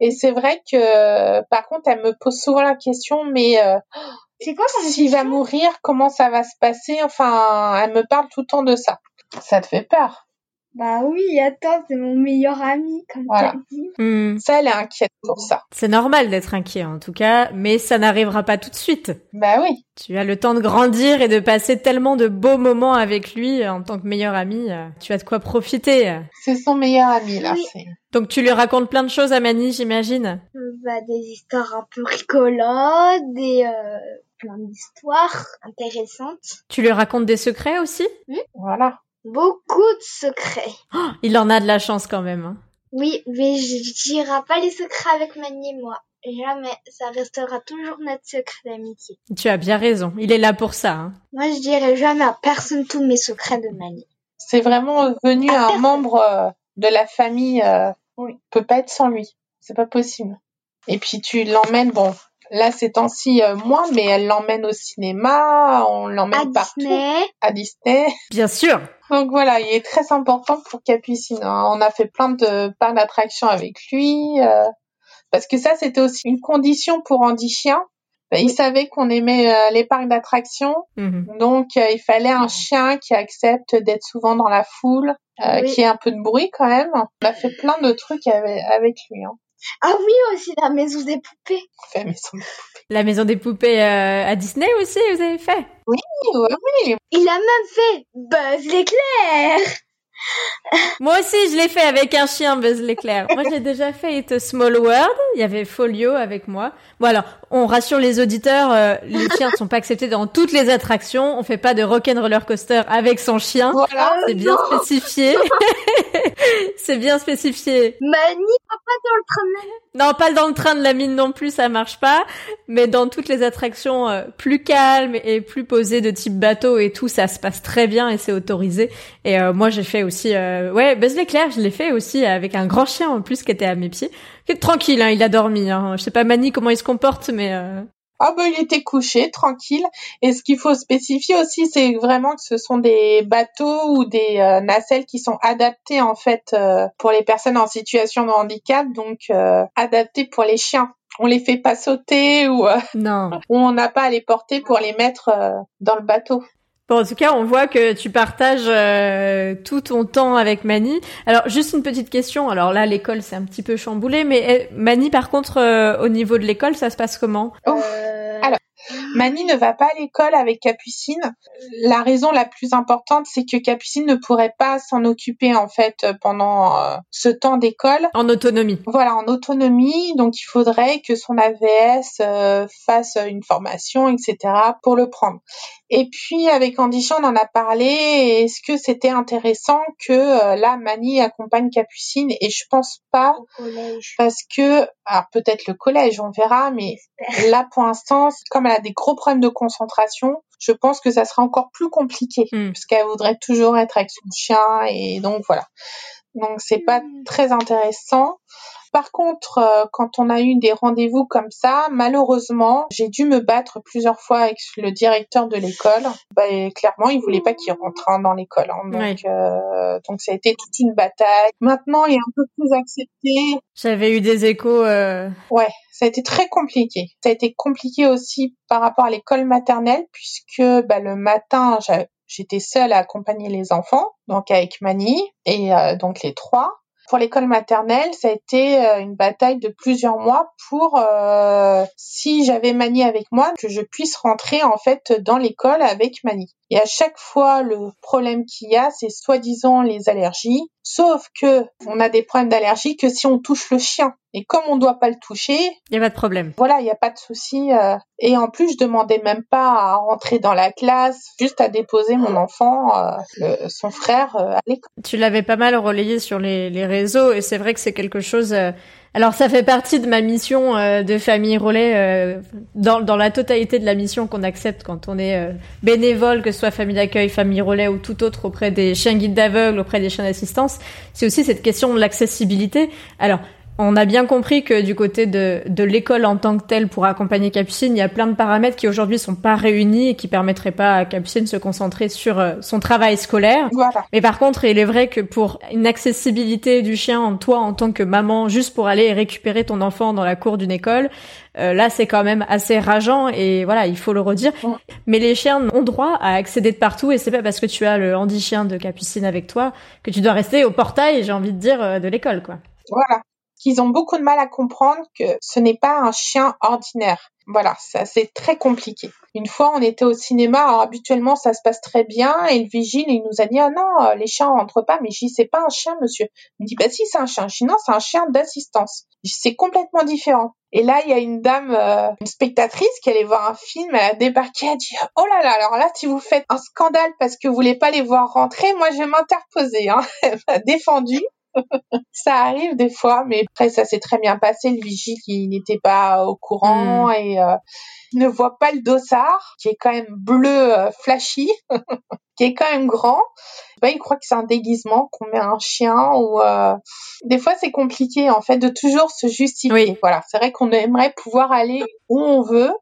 [SPEAKER 2] et c'est vrai que, par contre, elle me pose souvent la question, mais euh,
[SPEAKER 3] c'est quoi
[SPEAKER 2] S'il va mourir, comment ça va se passer? Enfin, elle me parle tout le temps de ça. Ça te fait peur
[SPEAKER 3] bah oui, attends, c'est mon meilleur ami, comme voilà. tu dit.
[SPEAKER 2] Hmm. Ça, elle est inquiète pour ça.
[SPEAKER 1] C'est normal d'être inquiet, en tout cas, mais ça n'arrivera pas tout de suite.
[SPEAKER 2] Bah oui.
[SPEAKER 1] Tu as le temps de grandir et de passer tellement de beaux moments avec lui en tant que meilleur ami. Euh, tu as de quoi profiter.
[SPEAKER 2] C'est son meilleur ami, là.
[SPEAKER 1] Donc tu lui racontes plein de choses à Mani, j'imagine
[SPEAKER 3] Bah des histoires un peu rigolantes, des... Euh, plein d'histoires intéressantes.
[SPEAKER 1] Tu lui racontes des secrets aussi?
[SPEAKER 2] Voilà
[SPEAKER 3] beaucoup de secrets.
[SPEAKER 1] Oh, il en a de la chance quand même. Hein.
[SPEAKER 3] Oui, mais je dirai pas les secrets avec Mani et moi. Jamais. Ça restera toujours notre secret d'amitié.
[SPEAKER 1] Tu as bien raison. Il est là pour ça. Hein.
[SPEAKER 3] Moi, je dirai jamais à personne tous mes secrets de Mani.
[SPEAKER 2] C'est vraiment devenu un membre euh, de la famille. Euh, oui. peut pas être sans lui. C'est pas possible. Et puis tu l'emmènes, bon, là ces temps-ci euh, moins, mais elle l'emmène au cinéma, on l'emmène partout.
[SPEAKER 3] Disney.
[SPEAKER 2] À Disney.
[SPEAKER 1] Bien sûr.
[SPEAKER 2] Donc voilà, il est très important pour Capucine. Hein. On a fait plein de parcs d'attractions avec lui. Euh, parce que ça, c'était aussi une condition pour Andy Chien. Ben, il savait qu'on aimait euh, les parcs d'attractions. Mhm. Donc il fallait un chien qui accepte d'être souvent dans la foule, qui ait un peu de bruit quand même. On a fait plein de trucs avec, avec lui. Hein.
[SPEAKER 3] Ah oui, aussi la maison des poupées.
[SPEAKER 2] La maison des poupées.
[SPEAKER 1] La maison des poupées euh, à Disney aussi, vous avez fait?
[SPEAKER 2] Oui, oui, oui.
[SPEAKER 3] Il a même fait Buzz l'éclair.
[SPEAKER 1] Moi aussi, je l'ai fait avec un chien, Buzz l'éclair. Moi, j'ai déjà fait It a Small World. Il y avait Folio avec moi. Bon, alors, on rassure les auditeurs, euh, les chiens ne sont pas acceptés dans toutes les attractions. On fait pas de rock'n'roller coaster avec son chien.
[SPEAKER 2] Voilà,
[SPEAKER 1] c'est bien spécifié. c'est bien spécifié.
[SPEAKER 3] Mani, pas dans le train de la mine.
[SPEAKER 1] Non, pas dans le train de la mine non plus, ça marche pas. Mais dans toutes les attractions euh, plus calmes et plus posées de type bateau et tout, ça se passe très bien et c'est autorisé. Et euh, moi, j'ai fait aussi, ouais, Buzz l'éclair, je l'ai fait aussi avec un grand chien en plus qui était à mes pieds tranquille, hein, il a dormi. Hein. Je sais pas Mani comment il se comporte, mais. Euh...
[SPEAKER 2] Ah ben il était couché, tranquille. Et ce qu'il faut spécifier aussi, c'est vraiment que ce sont des bateaux ou des euh, nacelles qui sont adaptés en fait euh, pour les personnes en situation de handicap, donc euh, adaptés pour les chiens. On les fait pas sauter ou
[SPEAKER 1] non.
[SPEAKER 2] on n'a pas à les porter pour les mettre dans le bateau.
[SPEAKER 1] Bon, en tout cas, on voit que tu partages euh, tout ton temps avec Mani. Alors, juste une petite question. Alors là, l'école, c'est un petit peu chamboulé, mais eh, Mani, par contre, euh, au niveau de l'école, ça se passe comment?
[SPEAKER 2] Mani ne va pas à l'école avec Capucine. La raison la plus importante, c'est que Capucine ne pourrait pas s'en occuper en fait pendant euh, ce temps d'école.
[SPEAKER 1] En autonomie.
[SPEAKER 2] Voilà, en autonomie. Donc il faudrait que son AVS euh, fasse une formation, etc. pour le prendre. Et puis avec Andy on en a parlé. Est-ce que c'était intéressant que euh, là Mani accompagne Capucine? Et je pense pas parce que alors peut-être le collège, on verra, mais là pour l'instant, comme elle a des gros problèmes de concentration, je pense que ça sera encore plus compliqué hmm. parce qu'elle voudrait toujours être avec son chien et donc voilà. Donc c'est pas très intéressant. Par contre, euh, quand on a eu des rendez-vous comme ça, malheureusement, j'ai dû me battre plusieurs fois avec le directeur de l'école. Bah, clairement, il voulait pas qu'il rentre hein, dans l'école. Hein. donc, euh, donc ça a été toute une bataille. Maintenant, il est un peu plus accepté.
[SPEAKER 1] J'avais eu des échos. Euh...
[SPEAKER 2] Ouais, ça a été très compliqué. Ça a été compliqué aussi par rapport à l'école maternelle puisque bah, le matin, j'étais seule à accompagner les enfants, donc avec Mani et euh, donc les trois. Pour l'école maternelle, ça a été euh, une bataille de plusieurs mois pour, euh, si j'avais Mani avec moi, que je puisse rentrer en fait dans l'école avec Mani. Et à chaque fois, le problème qu'il y a, c'est soi-disant les allergies. Sauf que on a des problèmes d'allergie que si on touche le chien. Et comme on ne doit pas le toucher,
[SPEAKER 1] il n'y a pas de problème.
[SPEAKER 2] Voilà, il n'y a pas de souci. Euh. Et en plus, je demandais même pas à rentrer dans la classe, juste à déposer mon enfant, euh, son frère, euh, à l'école.
[SPEAKER 1] Tu l'avais pas mal relayé sur les, les réseaux, et c'est vrai que c'est quelque chose alors ça fait partie de ma mission euh, de famille relais euh, dans, dans la totalité de la mission qu'on accepte quand on est euh, bénévole, que ce soit famille d'accueil, famille relais ou tout autre auprès des chiens guides d'aveugles, auprès des chiens d'assistance. C'est aussi cette question de l'accessibilité. Alors On a bien compris que du côté de, de l'école en tant que telle pour accompagner Capucine, il y a plein de paramètres qui aujourd'hui sont pas réunis et qui permettraient pas à Capucine de se concentrer sur euh, son travail scolaire.
[SPEAKER 2] Voilà.
[SPEAKER 1] Mais par contre, il est vrai que pour une accessibilité du chien en toi en tant que maman, juste pour aller récupérer ton enfant dans la cour d'une école, euh, là c'est quand même assez rageant et voilà, il faut le redire. Mais les chiens ont droit à accéder de partout et c'est pas parce que tu as le handi chien de Capucine avec toi que tu dois rester au portail, j'ai envie de dire, euh, de l'école quoi.
[SPEAKER 2] Voilà qu'ils ont beaucoup de mal à comprendre que ce n'est pas un chien ordinaire. Voilà, ça c'est très compliqué. Une fois, on était au cinéma, alors habituellement ça se passe très bien, et le vigile il nous a dit ah non, euh, les chiens rentrent pas, mais dis c'est pas un chien, monsieur. Il me dit bah si c'est un chien. Je dis non, c'est un chien d'assistance. C'est complètement différent. Et là, il y a une dame, euh, une spectatrice qui allait voir un film, elle a débarqué, elle a dit oh là là, alors là si vous faites un scandale parce que vous voulez pas les voir rentrer, moi je vais m'interposer. Hein. Elle m'a défendu ça arrive des fois, mais après ça s'est très bien passé. Le vigile, il n'était pas au courant mm. et euh, il ne voit pas le dossard, qui est quand même bleu euh, flashy, qui est quand même grand. Bah, il croit que c'est un déguisement, qu'on met un chien ou euh... des fois c'est compliqué en fait de toujours se justifier. Voilà, c'est vrai qu'on aimerait pouvoir aller où on veut,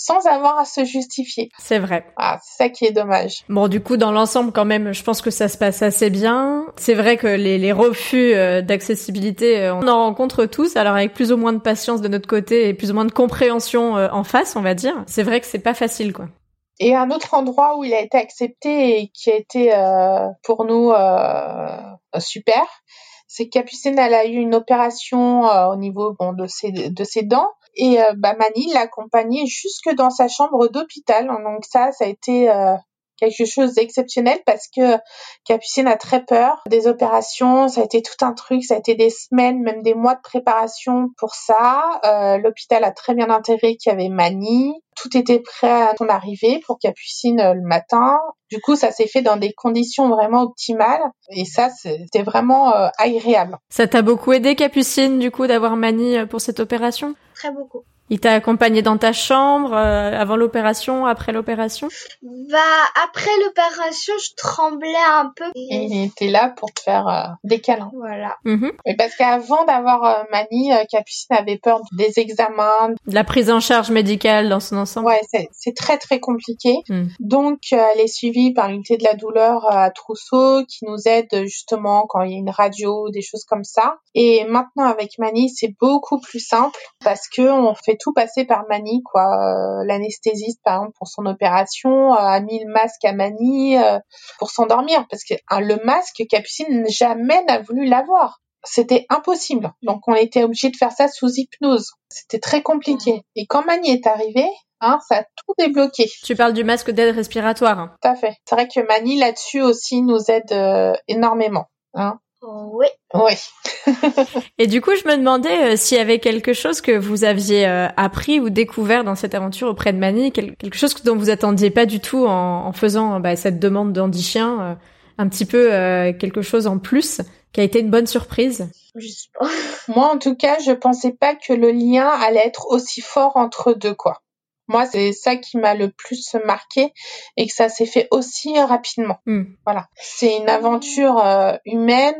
[SPEAKER 2] sans avoir à se justifier.
[SPEAKER 1] C'est vrai.
[SPEAKER 2] Ah, c'est ça qui est dommage.
[SPEAKER 1] Bon, du coup, dans l'ensemble, quand même, je pense que ça se passe assez bien. C'est vrai que les, les refus euh, d'accessibilité, euh, on en rencontre tous, alors avec plus ou moins de patience de notre côté et plus ou moins de compréhension euh, en face, on va dire. C'est vrai que c'est pas facile, quoi.
[SPEAKER 2] Et un autre endroit où il a été accepté et qui a été pour nous super, c'est que Capucine, elle a eu une opération au niveau bon, de, ses, de ses dents et euh, bah, Mani l'a accompagné jusque dans sa chambre d'hôpital. Donc ça, ça a été euh, quelque chose d'exceptionnel parce que Capucine a très peur des opérations. Ça a été tout un truc, ça a été des semaines, même des mois de préparation pour ça. Euh, L'hôpital a très bien intégré qu'il y avait Mani. Tout était prêt à son arrivée pour Capucine euh, le matin. Du coup, ça s'est fait dans des conditions vraiment optimales et ça, c'était vraiment euh, agréable.
[SPEAKER 1] Ça t'a beaucoup aidé, Capucine, du coup, d'avoir Mani pour cette opération?
[SPEAKER 3] Très beaucoup.
[SPEAKER 1] Il t'a accompagné dans ta chambre euh, avant l'opération, après l'opération?
[SPEAKER 3] Bah après l'opération, je tremblais un peu.
[SPEAKER 2] Et il était là pour te faire euh, des câlins.
[SPEAKER 3] Voilà.
[SPEAKER 1] Mhm.
[SPEAKER 2] parce qu'avant d'avoir euh, Mani, Capucine avait peur des examens,
[SPEAKER 1] de la prise en charge médicale dans son ensemble?
[SPEAKER 2] Ouais, c'est très très compliqué.
[SPEAKER 1] Mm.
[SPEAKER 2] Donc elle est suivie par l'unité de la douleur à Trousseau qui nous aide justement quand il y a une radio, des choses comme ça. Et maintenant avec Mani, c'est beaucoup plus simple parce que on fait tout passer par Mani, quoi. Euh, l'anesthésiste, par exemple, pour son opération, euh, a mis le masque à Mani euh, pour s'endormir, parce que hein, le masque, Capucine jamais n'a voulu l'avoir. C'était impossible. Donc on était obligé de faire ça sous hypnose. C'était très compliqué. Et quand Mani est arrivée, Hein, ça a tout débloqué.
[SPEAKER 1] Tu parles du masque d'aide respiratoire. Hein.
[SPEAKER 2] Tout à fait. C'est vrai que Mani là-dessus aussi nous aide énormément. Hein.
[SPEAKER 3] Oui.
[SPEAKER 2] Oui.
[SPEAKER 1] et du coup, je me demandais euh, s'il y avait quelque chose que vous aviez euh, appris ou découvert dans cette aventure auprès de Mani, quelque chose dont vous attendiez pas du tout en, faisant bah, cette demande d'Andy Chien, euh, un petit peu quelque chose en plus qui a été une bonne surprise?
[SPEAKER 2] Moi, en tout cas, je pensais pas que le lien allait être aussi fort entre deux, quoi. Moi, c'est ça qui m'a le plus marqué et que ça s'est fait aussi rapidement.
[SPEAKER 1] Hmm.
[SPEAKER 2] Voilà. C'est une aventure euh, humaine.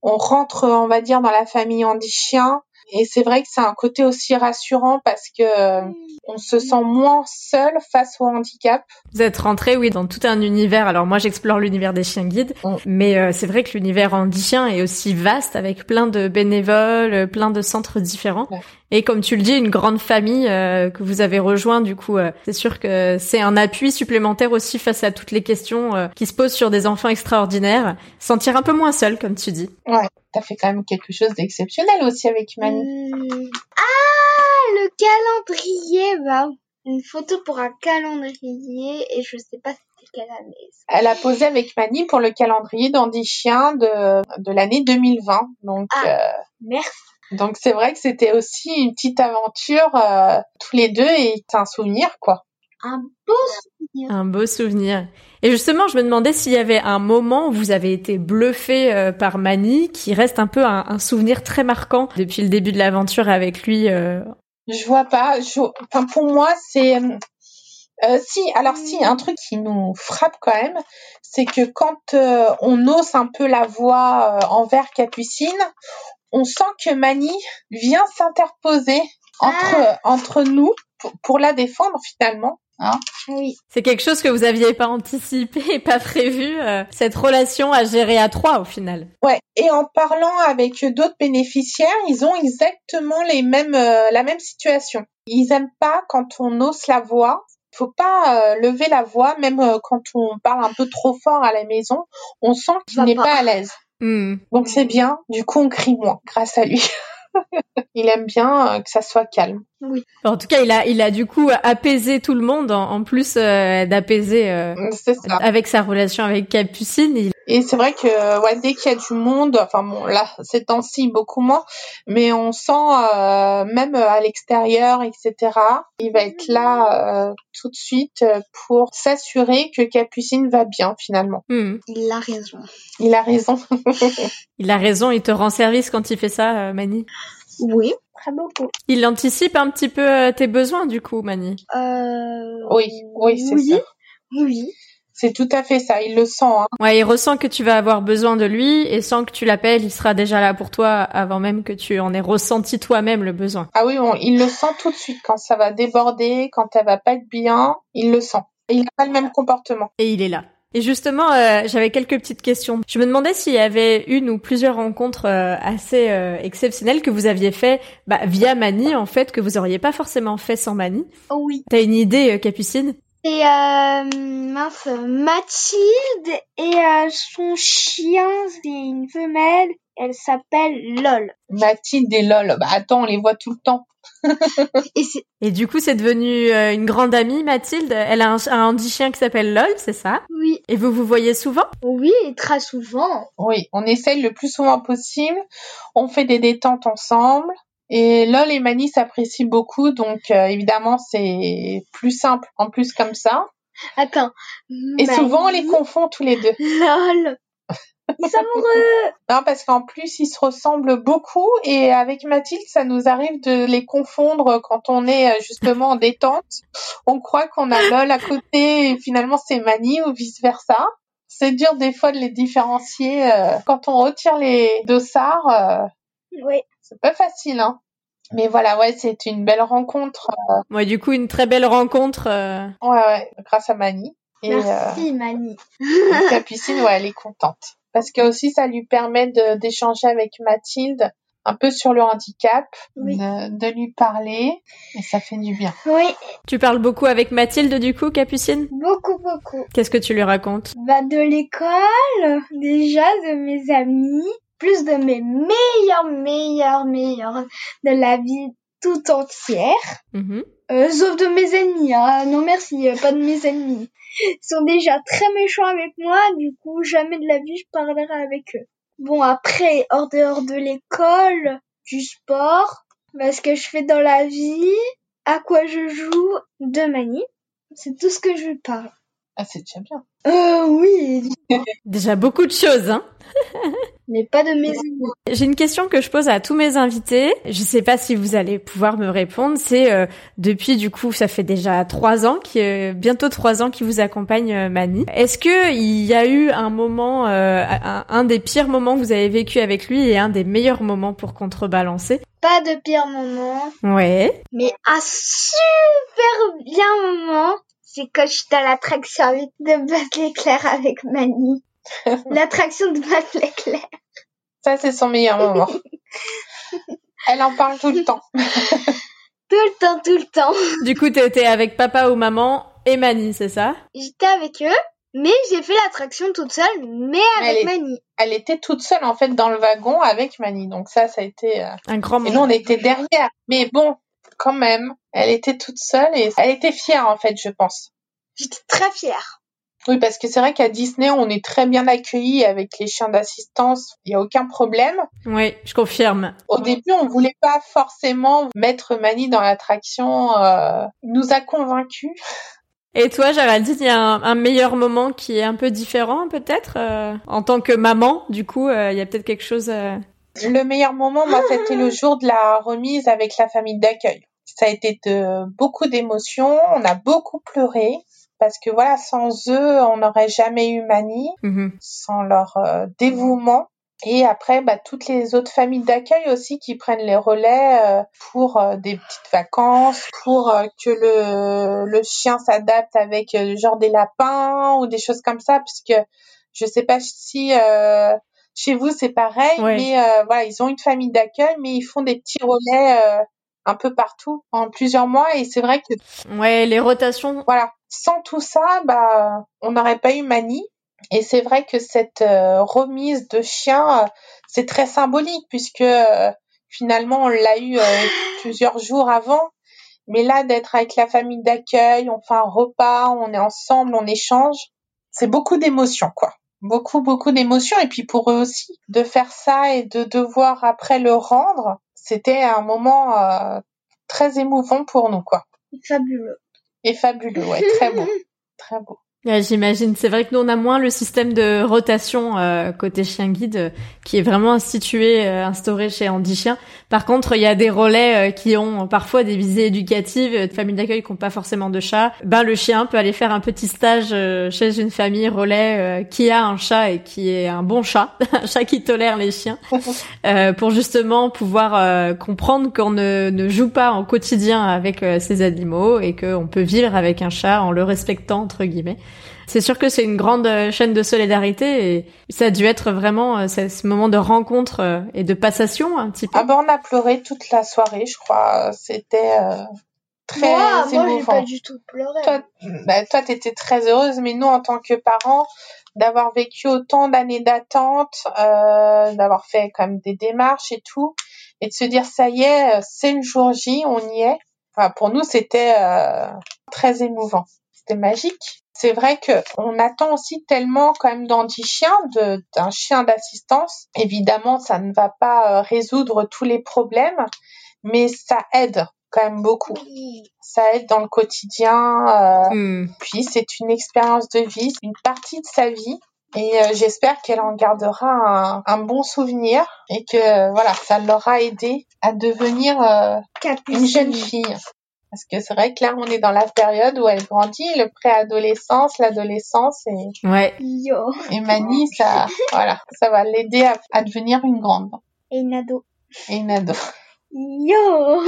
[SPEAKER 2] On rentre, on va dire, dans la famille Andy Chien. Et c'est vrai que c'est un côté aussi rassurant parce que euh, on se sent moins seul face au handicap.
[SPEAKER 1] Vous êtes rentré, oui, dans tout un univers. Alors moi, j'explore l'univers des chiens guides, mais euh, c'est vrai que l'univers handi-chien est aussi vaste avec plein de bénévoles, plein de centres différents. Et comme tu le dis, une grande famille euh, que vous avez rejoint, du coup, euh, c'est sûr que c'est un appui supplémentaire aussi face à toutes les questions qui se posent sur des enfants extraordinaires. Sentir un peu moins seul, comme tu dis.
[SPEAKER 2] Ouais, t'as fait quand même quelque chose d'exceptionnel aussi avec Mani.
[SPEAKER 3] Hmm. Ah, le calendrier, bah, une photo pour un calendrier et je sais pas c'était quelle année.
[SPEAKER 2] Elle a posé avec Mani pour le calendrier d'Andy Chien de, de l'année 2020. Donc,
[SPEAKER 3] ah, euh, merci.
[SPEAKER 2] Donc c'est vrai que c'était aussi une petite aventure euh, tous les deux et c'est un souvenir quoi.
[SPEAKER 3] Un beau souvenir.
[SPEAKER 1] Un beau souvenir. Et justement, je me demandais s'il y avait un moment où vous avez été bluffé euh, par Mani, qui reste un peu un, souvenir très marquant depuis le début de l'aventure avec lui. Euh.
[SPEAKER 2] Je vois pas. Enfin, pour moi, c'est euh, si, alors si, un truc qui nous frappe quand même, c'est que quand on ose un peu la voix envers Capucine, on sent que Mani vient s'interposer entre entre nous pour, pour la défendre finalement. Hein
[SPEAKER 3] Oui.
[SPEAKER 1] C'est quelque chose que vous aviez pas anticipé et pas prévu, euh, cette relation à gérer à trois au final.
[SPEAKER 2] Ouais. Et en parlant avec d'autres bénéficiaires, ils ont exactement les mêmes, euh, la même situation. Ils aiment pas quand on hausse la voix. Faut pas euh, lever la voix, même euh, quand on parle un peu trop fort à la maison. On sent qu'il n'est pas à l'aise.
[SPEAKER 1] Hmm.
[SPEAKER 2] Donc c'est bien. Du coup, on crie moins grâce à lui. Il aime bien euh, que ça soit calme.
[SPEAKER 1] En tout cas, il a, il a du coup apaisé tout le monde en, en plus euh, d'apaiser euh, avec sa relation avec Capucine. il-
[SPEAKER 2] Et c'est vrai que ouais, dès qu'il y a du monde, enfin bon là ces temps-ci beaucoup moins, mais on sent euh, même à l'extérieur, etc. Il va être là euh, tout de suite euh, pour s'assurer que Capucine va bien finalement.
[SPEAKER 1] Hmm.
[SPEAKER 3] Il a raison.
[SPEAKER 2] Il a raison.
[SPEAKER 1] Il a raison, il te rend service quand il fait ça, euh, Mani?
[SPEAKER 3] Oui, très beaucoup.
[SPEAKER 1] Il anticipe un petit peu tes besoins du coup, Mani?
[SPEAKER 3] Euh...
[SPEAKER 2] Oui, oui, c'est
[SPEAKER 3] oui,
[SPEAKER 2] ça.
[SPEAKER 3] Oui.
[SPEAKER 2] C'est tout à fait ça. Il le sent. Hein.
[SPEAKER 1] Ouais, il ressent que tu vas avoir besoin de lui et sans que tu l'appelles, il sera déjà là pour toi avant même que tu en aies ressenti toi-même le besoin.
[SPEAKER 2] Ah oui, bon, il le sent tout de suite quand ça va déborder, quand elle va pas être bien, il le sent. Il n'a pas le même comportement.
[SPEAKER 1] Et il est là. Et justement, euh, j'avais quelques petites questions. Je me demandais s'il y avait une ou plusieurs rencontres euh, assez euh, exceptionnelles que vous aviez fait bah, via Mani, en fait, que vous auriez pas forcément fait sans Mani.
[SPEAKER 3] Oui.
[SPEAKER 1] T'as une idée, euh, Capucine?
[SPEAKER 3] Et euh, mince, Mathilde et euh, son chien, c'est une femelle. Elle s'appelle Lol.
[SPEAKER 2] Mathilde et Lol, bah attends, on les voit tout le temps.
[SPEAKER 3] Et c'est
[SPEAKER 1] Et du coup, c'est devenu euh, une grande amie, Mathilde. Elle a un, un handi-chien qui s'appelle LOL, c'est ça?
[SPEAKER 3] Oui,
[SPEAKER 1] Et vous vous voyez souvent?
[SPEAKER 3] Oui, et très souvent.
[SPEAKER 2] Oui, on essaye le plus souvent possible. On fait des détentes ensemble. Et Lol et Mani s'apprécient beaucoup, donc euh, évidemment c'est plus simple en plus comme ça.
[SPEAKER 3] Attends.
[SPEAKER 2] Et souvent on les confond tous les deux.
[SPEAKER 3] Lol. Ils sont amoureux.
[SPEAKER 2] Non, parce qu'en plus ils se ressemblent beaucoup et avec Mathilde ça nous arrive de les confondre quand on est euh, justement en détente. On croit qu'on a Lol à côté et finalement c'est Mani ou vice versa. C'est dur des fois de les différencier. euh, quand on retire les dossards, euh,
[SPEAKER 3] Oui.
[SPEAKER 2] C'est pas facile, hein. Mais voilà, ouais, c'est une belle rencontre.
[SPEAKER 1] Ouais, du coup, une très belle rencontre. euh,
[SPEAKER 2] Ouais, ouais, grâce à Mani. Et euh,
[SPEAKER 3] Merci, Mani.
[SPEAKER 2] Capucine, ouais, elle est contente. Parce que aussi, ça lui permet d'échanger avec Mathilde un peu sur le handicap,
[SPEAKER 3] Oui.
[SPEAKER 2] de, de lui parler, et ça fait du bien.
[SPEAKER 3] Oui,
[SPEAKER 1] Tu parles beaucoup avec Mathilde, du coup, Capucine?
[SPEAKER 3] Beaucoup, beaucoup.
[SPEAKER 1] Qu'est-ce que tu lui racontes?
[SPEAKER 3] Bah, de l'école, déjà, de mes amis, plus de mes meilleurs, meilleurs, meilleurs de la vie tout entière.
[SPEAKER 1] Mhm.
[SPEAKER 3] Euh, sauf de mes ennemis, hein. Non merci, euh, pas de mes ennemis. Ils sont déjà très méchants avec moi, du coup, jamais de la vie je parlerai avec eux. Bon, après, hors dehors de l'école, du sport, bah, ce que je fais dans la vie, à quoi je joue, de manie. C'est tout ce que je parle.
[SPEAKER 2] Ah, c'est déjà bien.
[SPEAKER 3] Euh, oui,
[SPEAKER 1] Déjà beaucoup de choses, hein
[SPEAKER 3] mais pas de mes ennemis.
[SPEAKER 1] J'ai une question que je pose à tous mes invités. Je sais pas si vous allez pouvoir me répondre. C'est euh, depuis du coup, ça fait déjà trois ans, qui, euh, bientôt trois ans, qui vous accompagne euh, Mani. Est-ce que il y a eu un moment, euh, un, un des pires moments que vous avez vécu avec lui et un des meilleurs moments pour contrebalancer?
[SPEAKER 3] Pas de pire moment,
[SPEAKER 1] Ouais.
[SPEAKER 3] mais un super bien moment, c'est quand j'étais à l'attraction de Buzz l'éclair avec Mani. L'attraction de Buzz l'éclair.
[SPEAKER 2] Ça, c'est son meilleur moment. Elle en parle tout le temps.
[SPEAKER 3] Tout le temps, tout le temps.
[SPEAKER 1] Du coup, t'étais avec papa ou maman et Mani, c'est ça?
[SPEAKER 3] J'étais avec eux, mais j'ai fait l'attraction toute seule, mais avec
[SPEAKER 2] Elle est-
[SPEAKER 3] Mani.
[SPEAKER 2] Elle était toute seule, en fait, dans le wagon avec Mani. Donc ça, ça a été... euh,
[SPEAKER 1] Un grand
[SPEAKER 2] Et
[SPEAKER 1] moment.
[SPEAKER 2] nous, on était derrière. Mais bon, quand même, elle était toute seule et elle était fière, en fait, je pense.
[SPEAKER 3] J'étais très fière.
[SPEAKER 2] Oui, parce que c'est vrai qu'à Disney, on est très bien accueillis avec les chiens d'assistance. Il n'y a aucun problème.
[SPEAKER 1] Oui, je confirme.
[SPEAKER 2] Au début, on voulait pas forcément mettre Mani dans l'attraction. Euh, il nous a convaincus.
[SPEAKER 1] Et toi, Géraldine, il y a un, un meilleur moment qui est un peu différent, peut-être euh, En tant que maman, du coup, euh, il y a peut-être quelque chose... euh,
[SPEAKER 2] Le meilleur moment, moi, c'était le jour de la remise avec la famille d'accueil. Ça a été de beaucoup d'émotions. On a beaucoup pleuré. Parce que voilà, sans eux, on n'aurait jamais eu Mani.
[SPEAKER 1] mhm.
[SPEAKER 2] sans leur euh, dévouement. Et après, bah, toutes les autres familles d'accueil aussi qui prennent les relais euh, pour euh, des petites vacances, pour que le, le chien s'adapte avec genre des lapins ou des choses comme ça, puisque je sais pas si chez vous c'est pareil, mais voilà, ils ont une famille d'accueil, mais ils font des petits relais un peu partout en plusieurs mois et c'est vrai que
[SPEAKER 1] ouais les rotations
[SPEAKER 2] voilà sans tout ça bah on n'aurait pas eu Mani et c'est vrai que cette euh, remise de chien, euh, c'est très symbolique puisque euh, finalement on l'a eu plusieurs jours avant. Mais là, d'être avec la famille d'accueil, on fait un repas, on est ensemble, on échange, c'est beaucoup d'émotions, quoi. Beaucoup, beaucoup d'émotions. Et puis pour eux aussi, de faire ça et de devoir après le rendre, c'était un moment très émouvant pour nous, quoi.
[SPEAKER 3] Fabuleux.
[SPEAKER 2] Et fabuleux, ouais, très beau. très beau.
[SPEAKER 1] J'imagine. C'est vrai que nous on a moins le système de rotation euh, côté chien guide euh, qui est vraiment institué, euh, instauré chez Andy Chien. Par contre, il y a des relais qui ont parfois des visées éducatives, de familles d'accueil qui n'ont pas forcément de chat. Ben le chien peut aller faire un petit stage chez une famille relais qui a un chat et qui est un bon chat, un chat qui tolère les chiens, pour justement pouvoir comprendre qu'on ne, ne joue pas en quotidien avec ces animaux et qu'on peut vivre avec un chat en le respectant entre guillemets. C'est sûr que c'est une grande euh, chaîne de solidarité et ça a dû être vraiment euh, ce moment de rencontre euh, et de passation un petit peu.
[SPEAKER 2] Ah ben on a pleuré toute la soirée, je crois. C'était très
[SPEAKER 3] moi,
[SPEAKER 2] émouvant.
[SPEAKER 3] Moi, j'ai pas du tout pleuré.
[SPEAKER 2] Toi, bah, toi, t'étais très heureuse, mais nous, en tant que parents, d'avoir vécu autant d'années d'attente, euh, d'avoir fait quand même des démarches et tout, et de se dire ça y est, c'est le jour J, on y est. Enfin, pour nous, c'était euh, très émouvant. C'était magique c'est vrai que on attend aussi tellement quand même d'anti-chien, d'un chien d'assistance. Évidemment, ça ne va pas euh, résoudre tous les problèmes, mais ça aide quand même beaucoup. Ça aide dans le quotidien. Euh, hmm. Puis c'est une expérience de vie, une partie de sa vie. Et euh, j'espère qu'elle en gardera un, un, bon souvenir et que voilà, ça l'aura aidé à devenir une jeune fille. Parce que c'est vrai que là, on est dans la période où elle grandit, le préadolescence, l'adolescence et,
[SPEAKER 1] ouais.
[SPEAKER 2] et Mani, ça, voilà, ça va l'aider à, à, devenir une grande.
[SPEAKER 3] Et une ado.
[SPEAKER 2] Et une ado.
[SPEAKER 3] Yo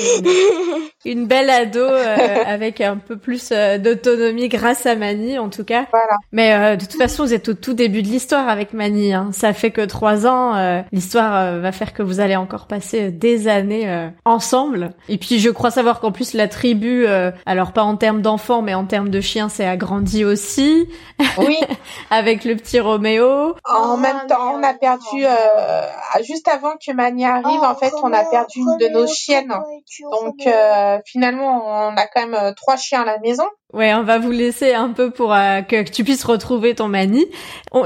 [SPEAKER 1] Une belle ado euh, avec un peu plus euh, d'autonomie grâce à Mani en tout cas.
[SPEAKER 2] Voilà.
[SPEAKER 1] Mais euh, de toute façon vous êtes au tout début de l'histoire avec Mani. Hein. Ça fait que trois ans. l'histoire va faire que vous allez encore passer des années ensemble. Et puis je crois savoir qu'en plus la tribu, alors pas en termes d'enfants mais en termes de chiens, c'est agrandi aussi.
[SPEAKER 2] Oui.
[SPEAKER 1] avec le petit Roméo.
[SPEAKER 2] En même temps on a perdu juste avant que Mani arrive. en fait on a perdu une de nos chiennes. Donc euh, finalement, on a quand même euh, trois chiens à la maison.
[SPEAKER 1] Ouais, on va vous laisser un peu pour euh, que, tu puisses retrouver ton Mani.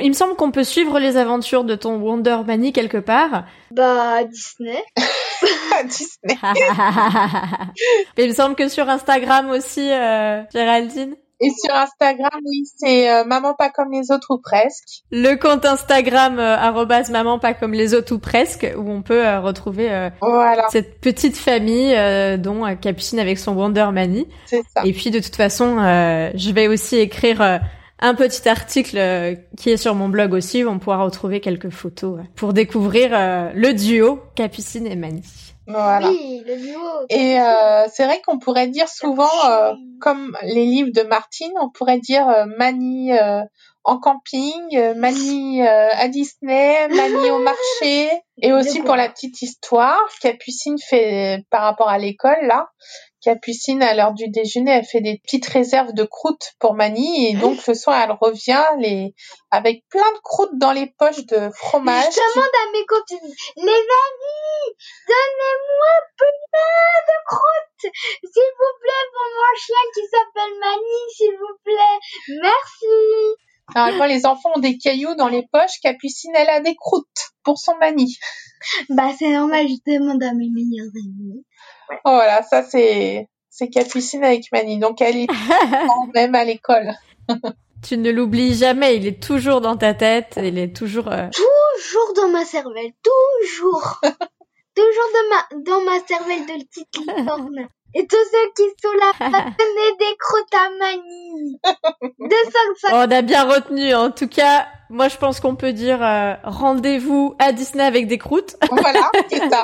[SPEAKER 1] il me semble qu'on peut suivre les aventures de ton Wonder Mani quelque part.
[SPEAKER 3] Bah Disney.
[SPEAKER 2] Disney.
[SPEAKER 1] il me semble que sur Instagram aussi, Géraldine.
[SPEAKER 2] Et sur Instagram, oui, c'est euh, maman pas comme les autres ou presque.
[SPEAKER 1] Le compte Instagram euh, maman pas comme les autres ou presque, où on peut euh, retrouver euh,
[SPEAKER 2] voilà.
[SPEAKER 1] cette petite famille dont Capucine avec son Wonder Mani.
[SPEAKER 2] C'est ça.
[SPEAKER 1] Et puis de toute façon, je vais aussi écrire un petit article qui est sur mon blog aussi, où on pourra retrouver quelques photos pour découvrir le duo Capucine et Mani.
[SPEAKER 2] Voilà.
[SPEAKER 3] Oui, le duo.
[SPEAKER 2] Et euh, c'est vrai qu'on pourrait dire souvent, euh, comme les livres de Martine, on pourrait dire euh, Mani euh, en camping, euh, Mani à Disney, Mani au marché. Et aussi pour la petite histoire, Capucine fait par rapport à l'école là, Capucine, à l'heure du déjeuner, elle fait des petites réserves de croûtes pour Mani et donc le soir, elle revient les avec plein de croûtes dans les poches de fromage.
[SPEAKER 3] Je demande à mes copines, les amis, donnez-moi plein de croûtes, s'il vous plaît, pour mon chien qui s'appelle Mani, s'il vous plaît. Merci.
[SPEAKER 2] Quand les enfants ont des cailloux dans les poches, Capucine, elle a des croûtes pour son Mani.
[SPEAKER 3] Bah, c'est normal, je demande à mes meilleurs amis.
[SPEAKER 2] Voilà, ça c'est c'est Capucine avec Mani. Donc elle est même à l'école.
[SPEAKER 1] tu ne l'oublies jamais, il est toujours dans ta tête, il est toujours euh,
[SPEAKER 3] toujours dans ma cervelle, toujours. toujours dans ma dans ma cervelle de petite licorne. Et tous ceux qui sont là, donnez des croûtes à Mani.
[SPEAKER 1] On a bien retenu, en tout cas, Moi, je pense qu'on peut dire euh, rendez-vous à Disney avec des croûtes.
[SPEAKER 2] Voilà, c'est ça.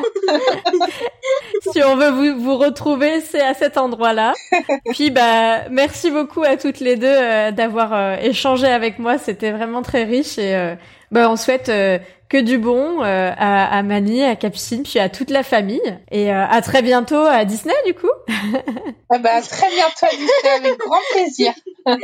[SPEAKER 1] si on veut vous, vous retrouver, c'est à cet endroit-là. Puis, bah, merci beaucoup à toutes les deux euh, d'avoir euh, échangé avec moi. C'était vraiment très riche et bah, on souhaite que du bon à, à Mani, à Capucine, puis à toute la famille. Et à très bientôt à Disney, du coup.
[SPEAKER 2] ah bah, très bientôt à Disney, avec grand plaisir.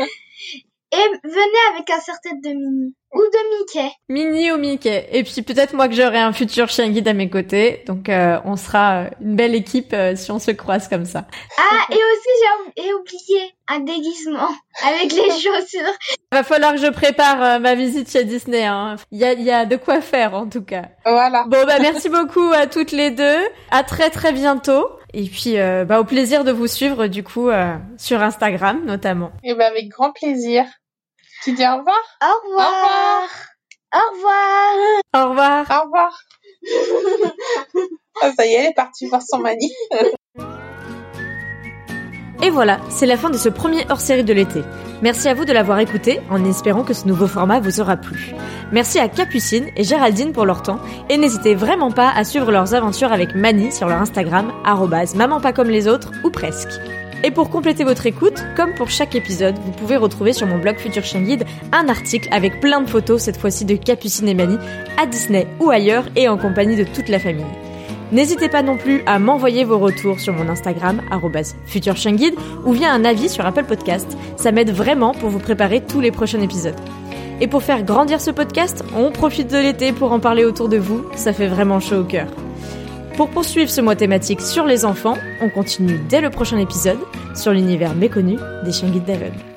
[SPEAKER 3] Et venez avec un serre-tête de Minnie. Ou de Mickey.
[SPEAKER 1] Minnie ou Mickey. Et puis peut-être moi que j'aurai un futur chien guide à mes côtés. Donc euh, on sera euh, une belle équipe euh, si on se croise comme ça.
[SPEAKER 3] Ah, et aussi j'ai oublié un déguisement avec les chaussures.
[SPEAKER 1] Va falloir que je prépare ma visite chez Disney. Hein. Il y, a, y a de quoi faire en tout cas.
[SPEAKER 2] Voilà.
[SPEAKER 1] Bon bah merci beaucoup à toutes les deux. À très très bientôt. Et puis, bah, au plaisir de vous suivre du coup sur Instagram notamment.
[SPEAKER 2] Et bah, avec grand plaisir. Tu dis au revoir
[SPEAKER 3] Au revoir. Au revoir.
[SPEAKER 1] Au revoir.
[SPEAKER 2] Au revoir. oh, ça y est, elle est partie voir son mani.
[SPEAKER 1] Et voilà, c'est la fin de ce premier hors-série de l'été. Merci à vous de l'avoir écouté, en espérant que ce nouveau format vous aura plu. Merci à Capucine et Géraldine pour leur temps, et n'hésitez vraiment pas à suivre leurs aventures avec Mani sur leur Instagram, maman pas comme les autres, ou presque. Et pour compléter votre écoute, comme pour chaque épisode, vous pouvez retrouver sur mon blog Future un article avec plein de photos, cette fois-ci de Capucine et Mani, à Disney ou ailleurs et en compagnie de toute la famille. N'hésitez pas non plus à m'envoyer vos retours sur mon Instagram, Guide, ou via un avis sur Apple Podcast. Ça m'aide vraiment pour vous préparer tous les prochains épisodes. Et pour faire grandir ce podcast, on profite de l'été pour en parler autour de vous, ça fait vraiment chaud au cœur. Pour poursuivre ce mois thématique sur les enfants, on continue dès le prochain épisode sur l'univers méconnu des chiens guides.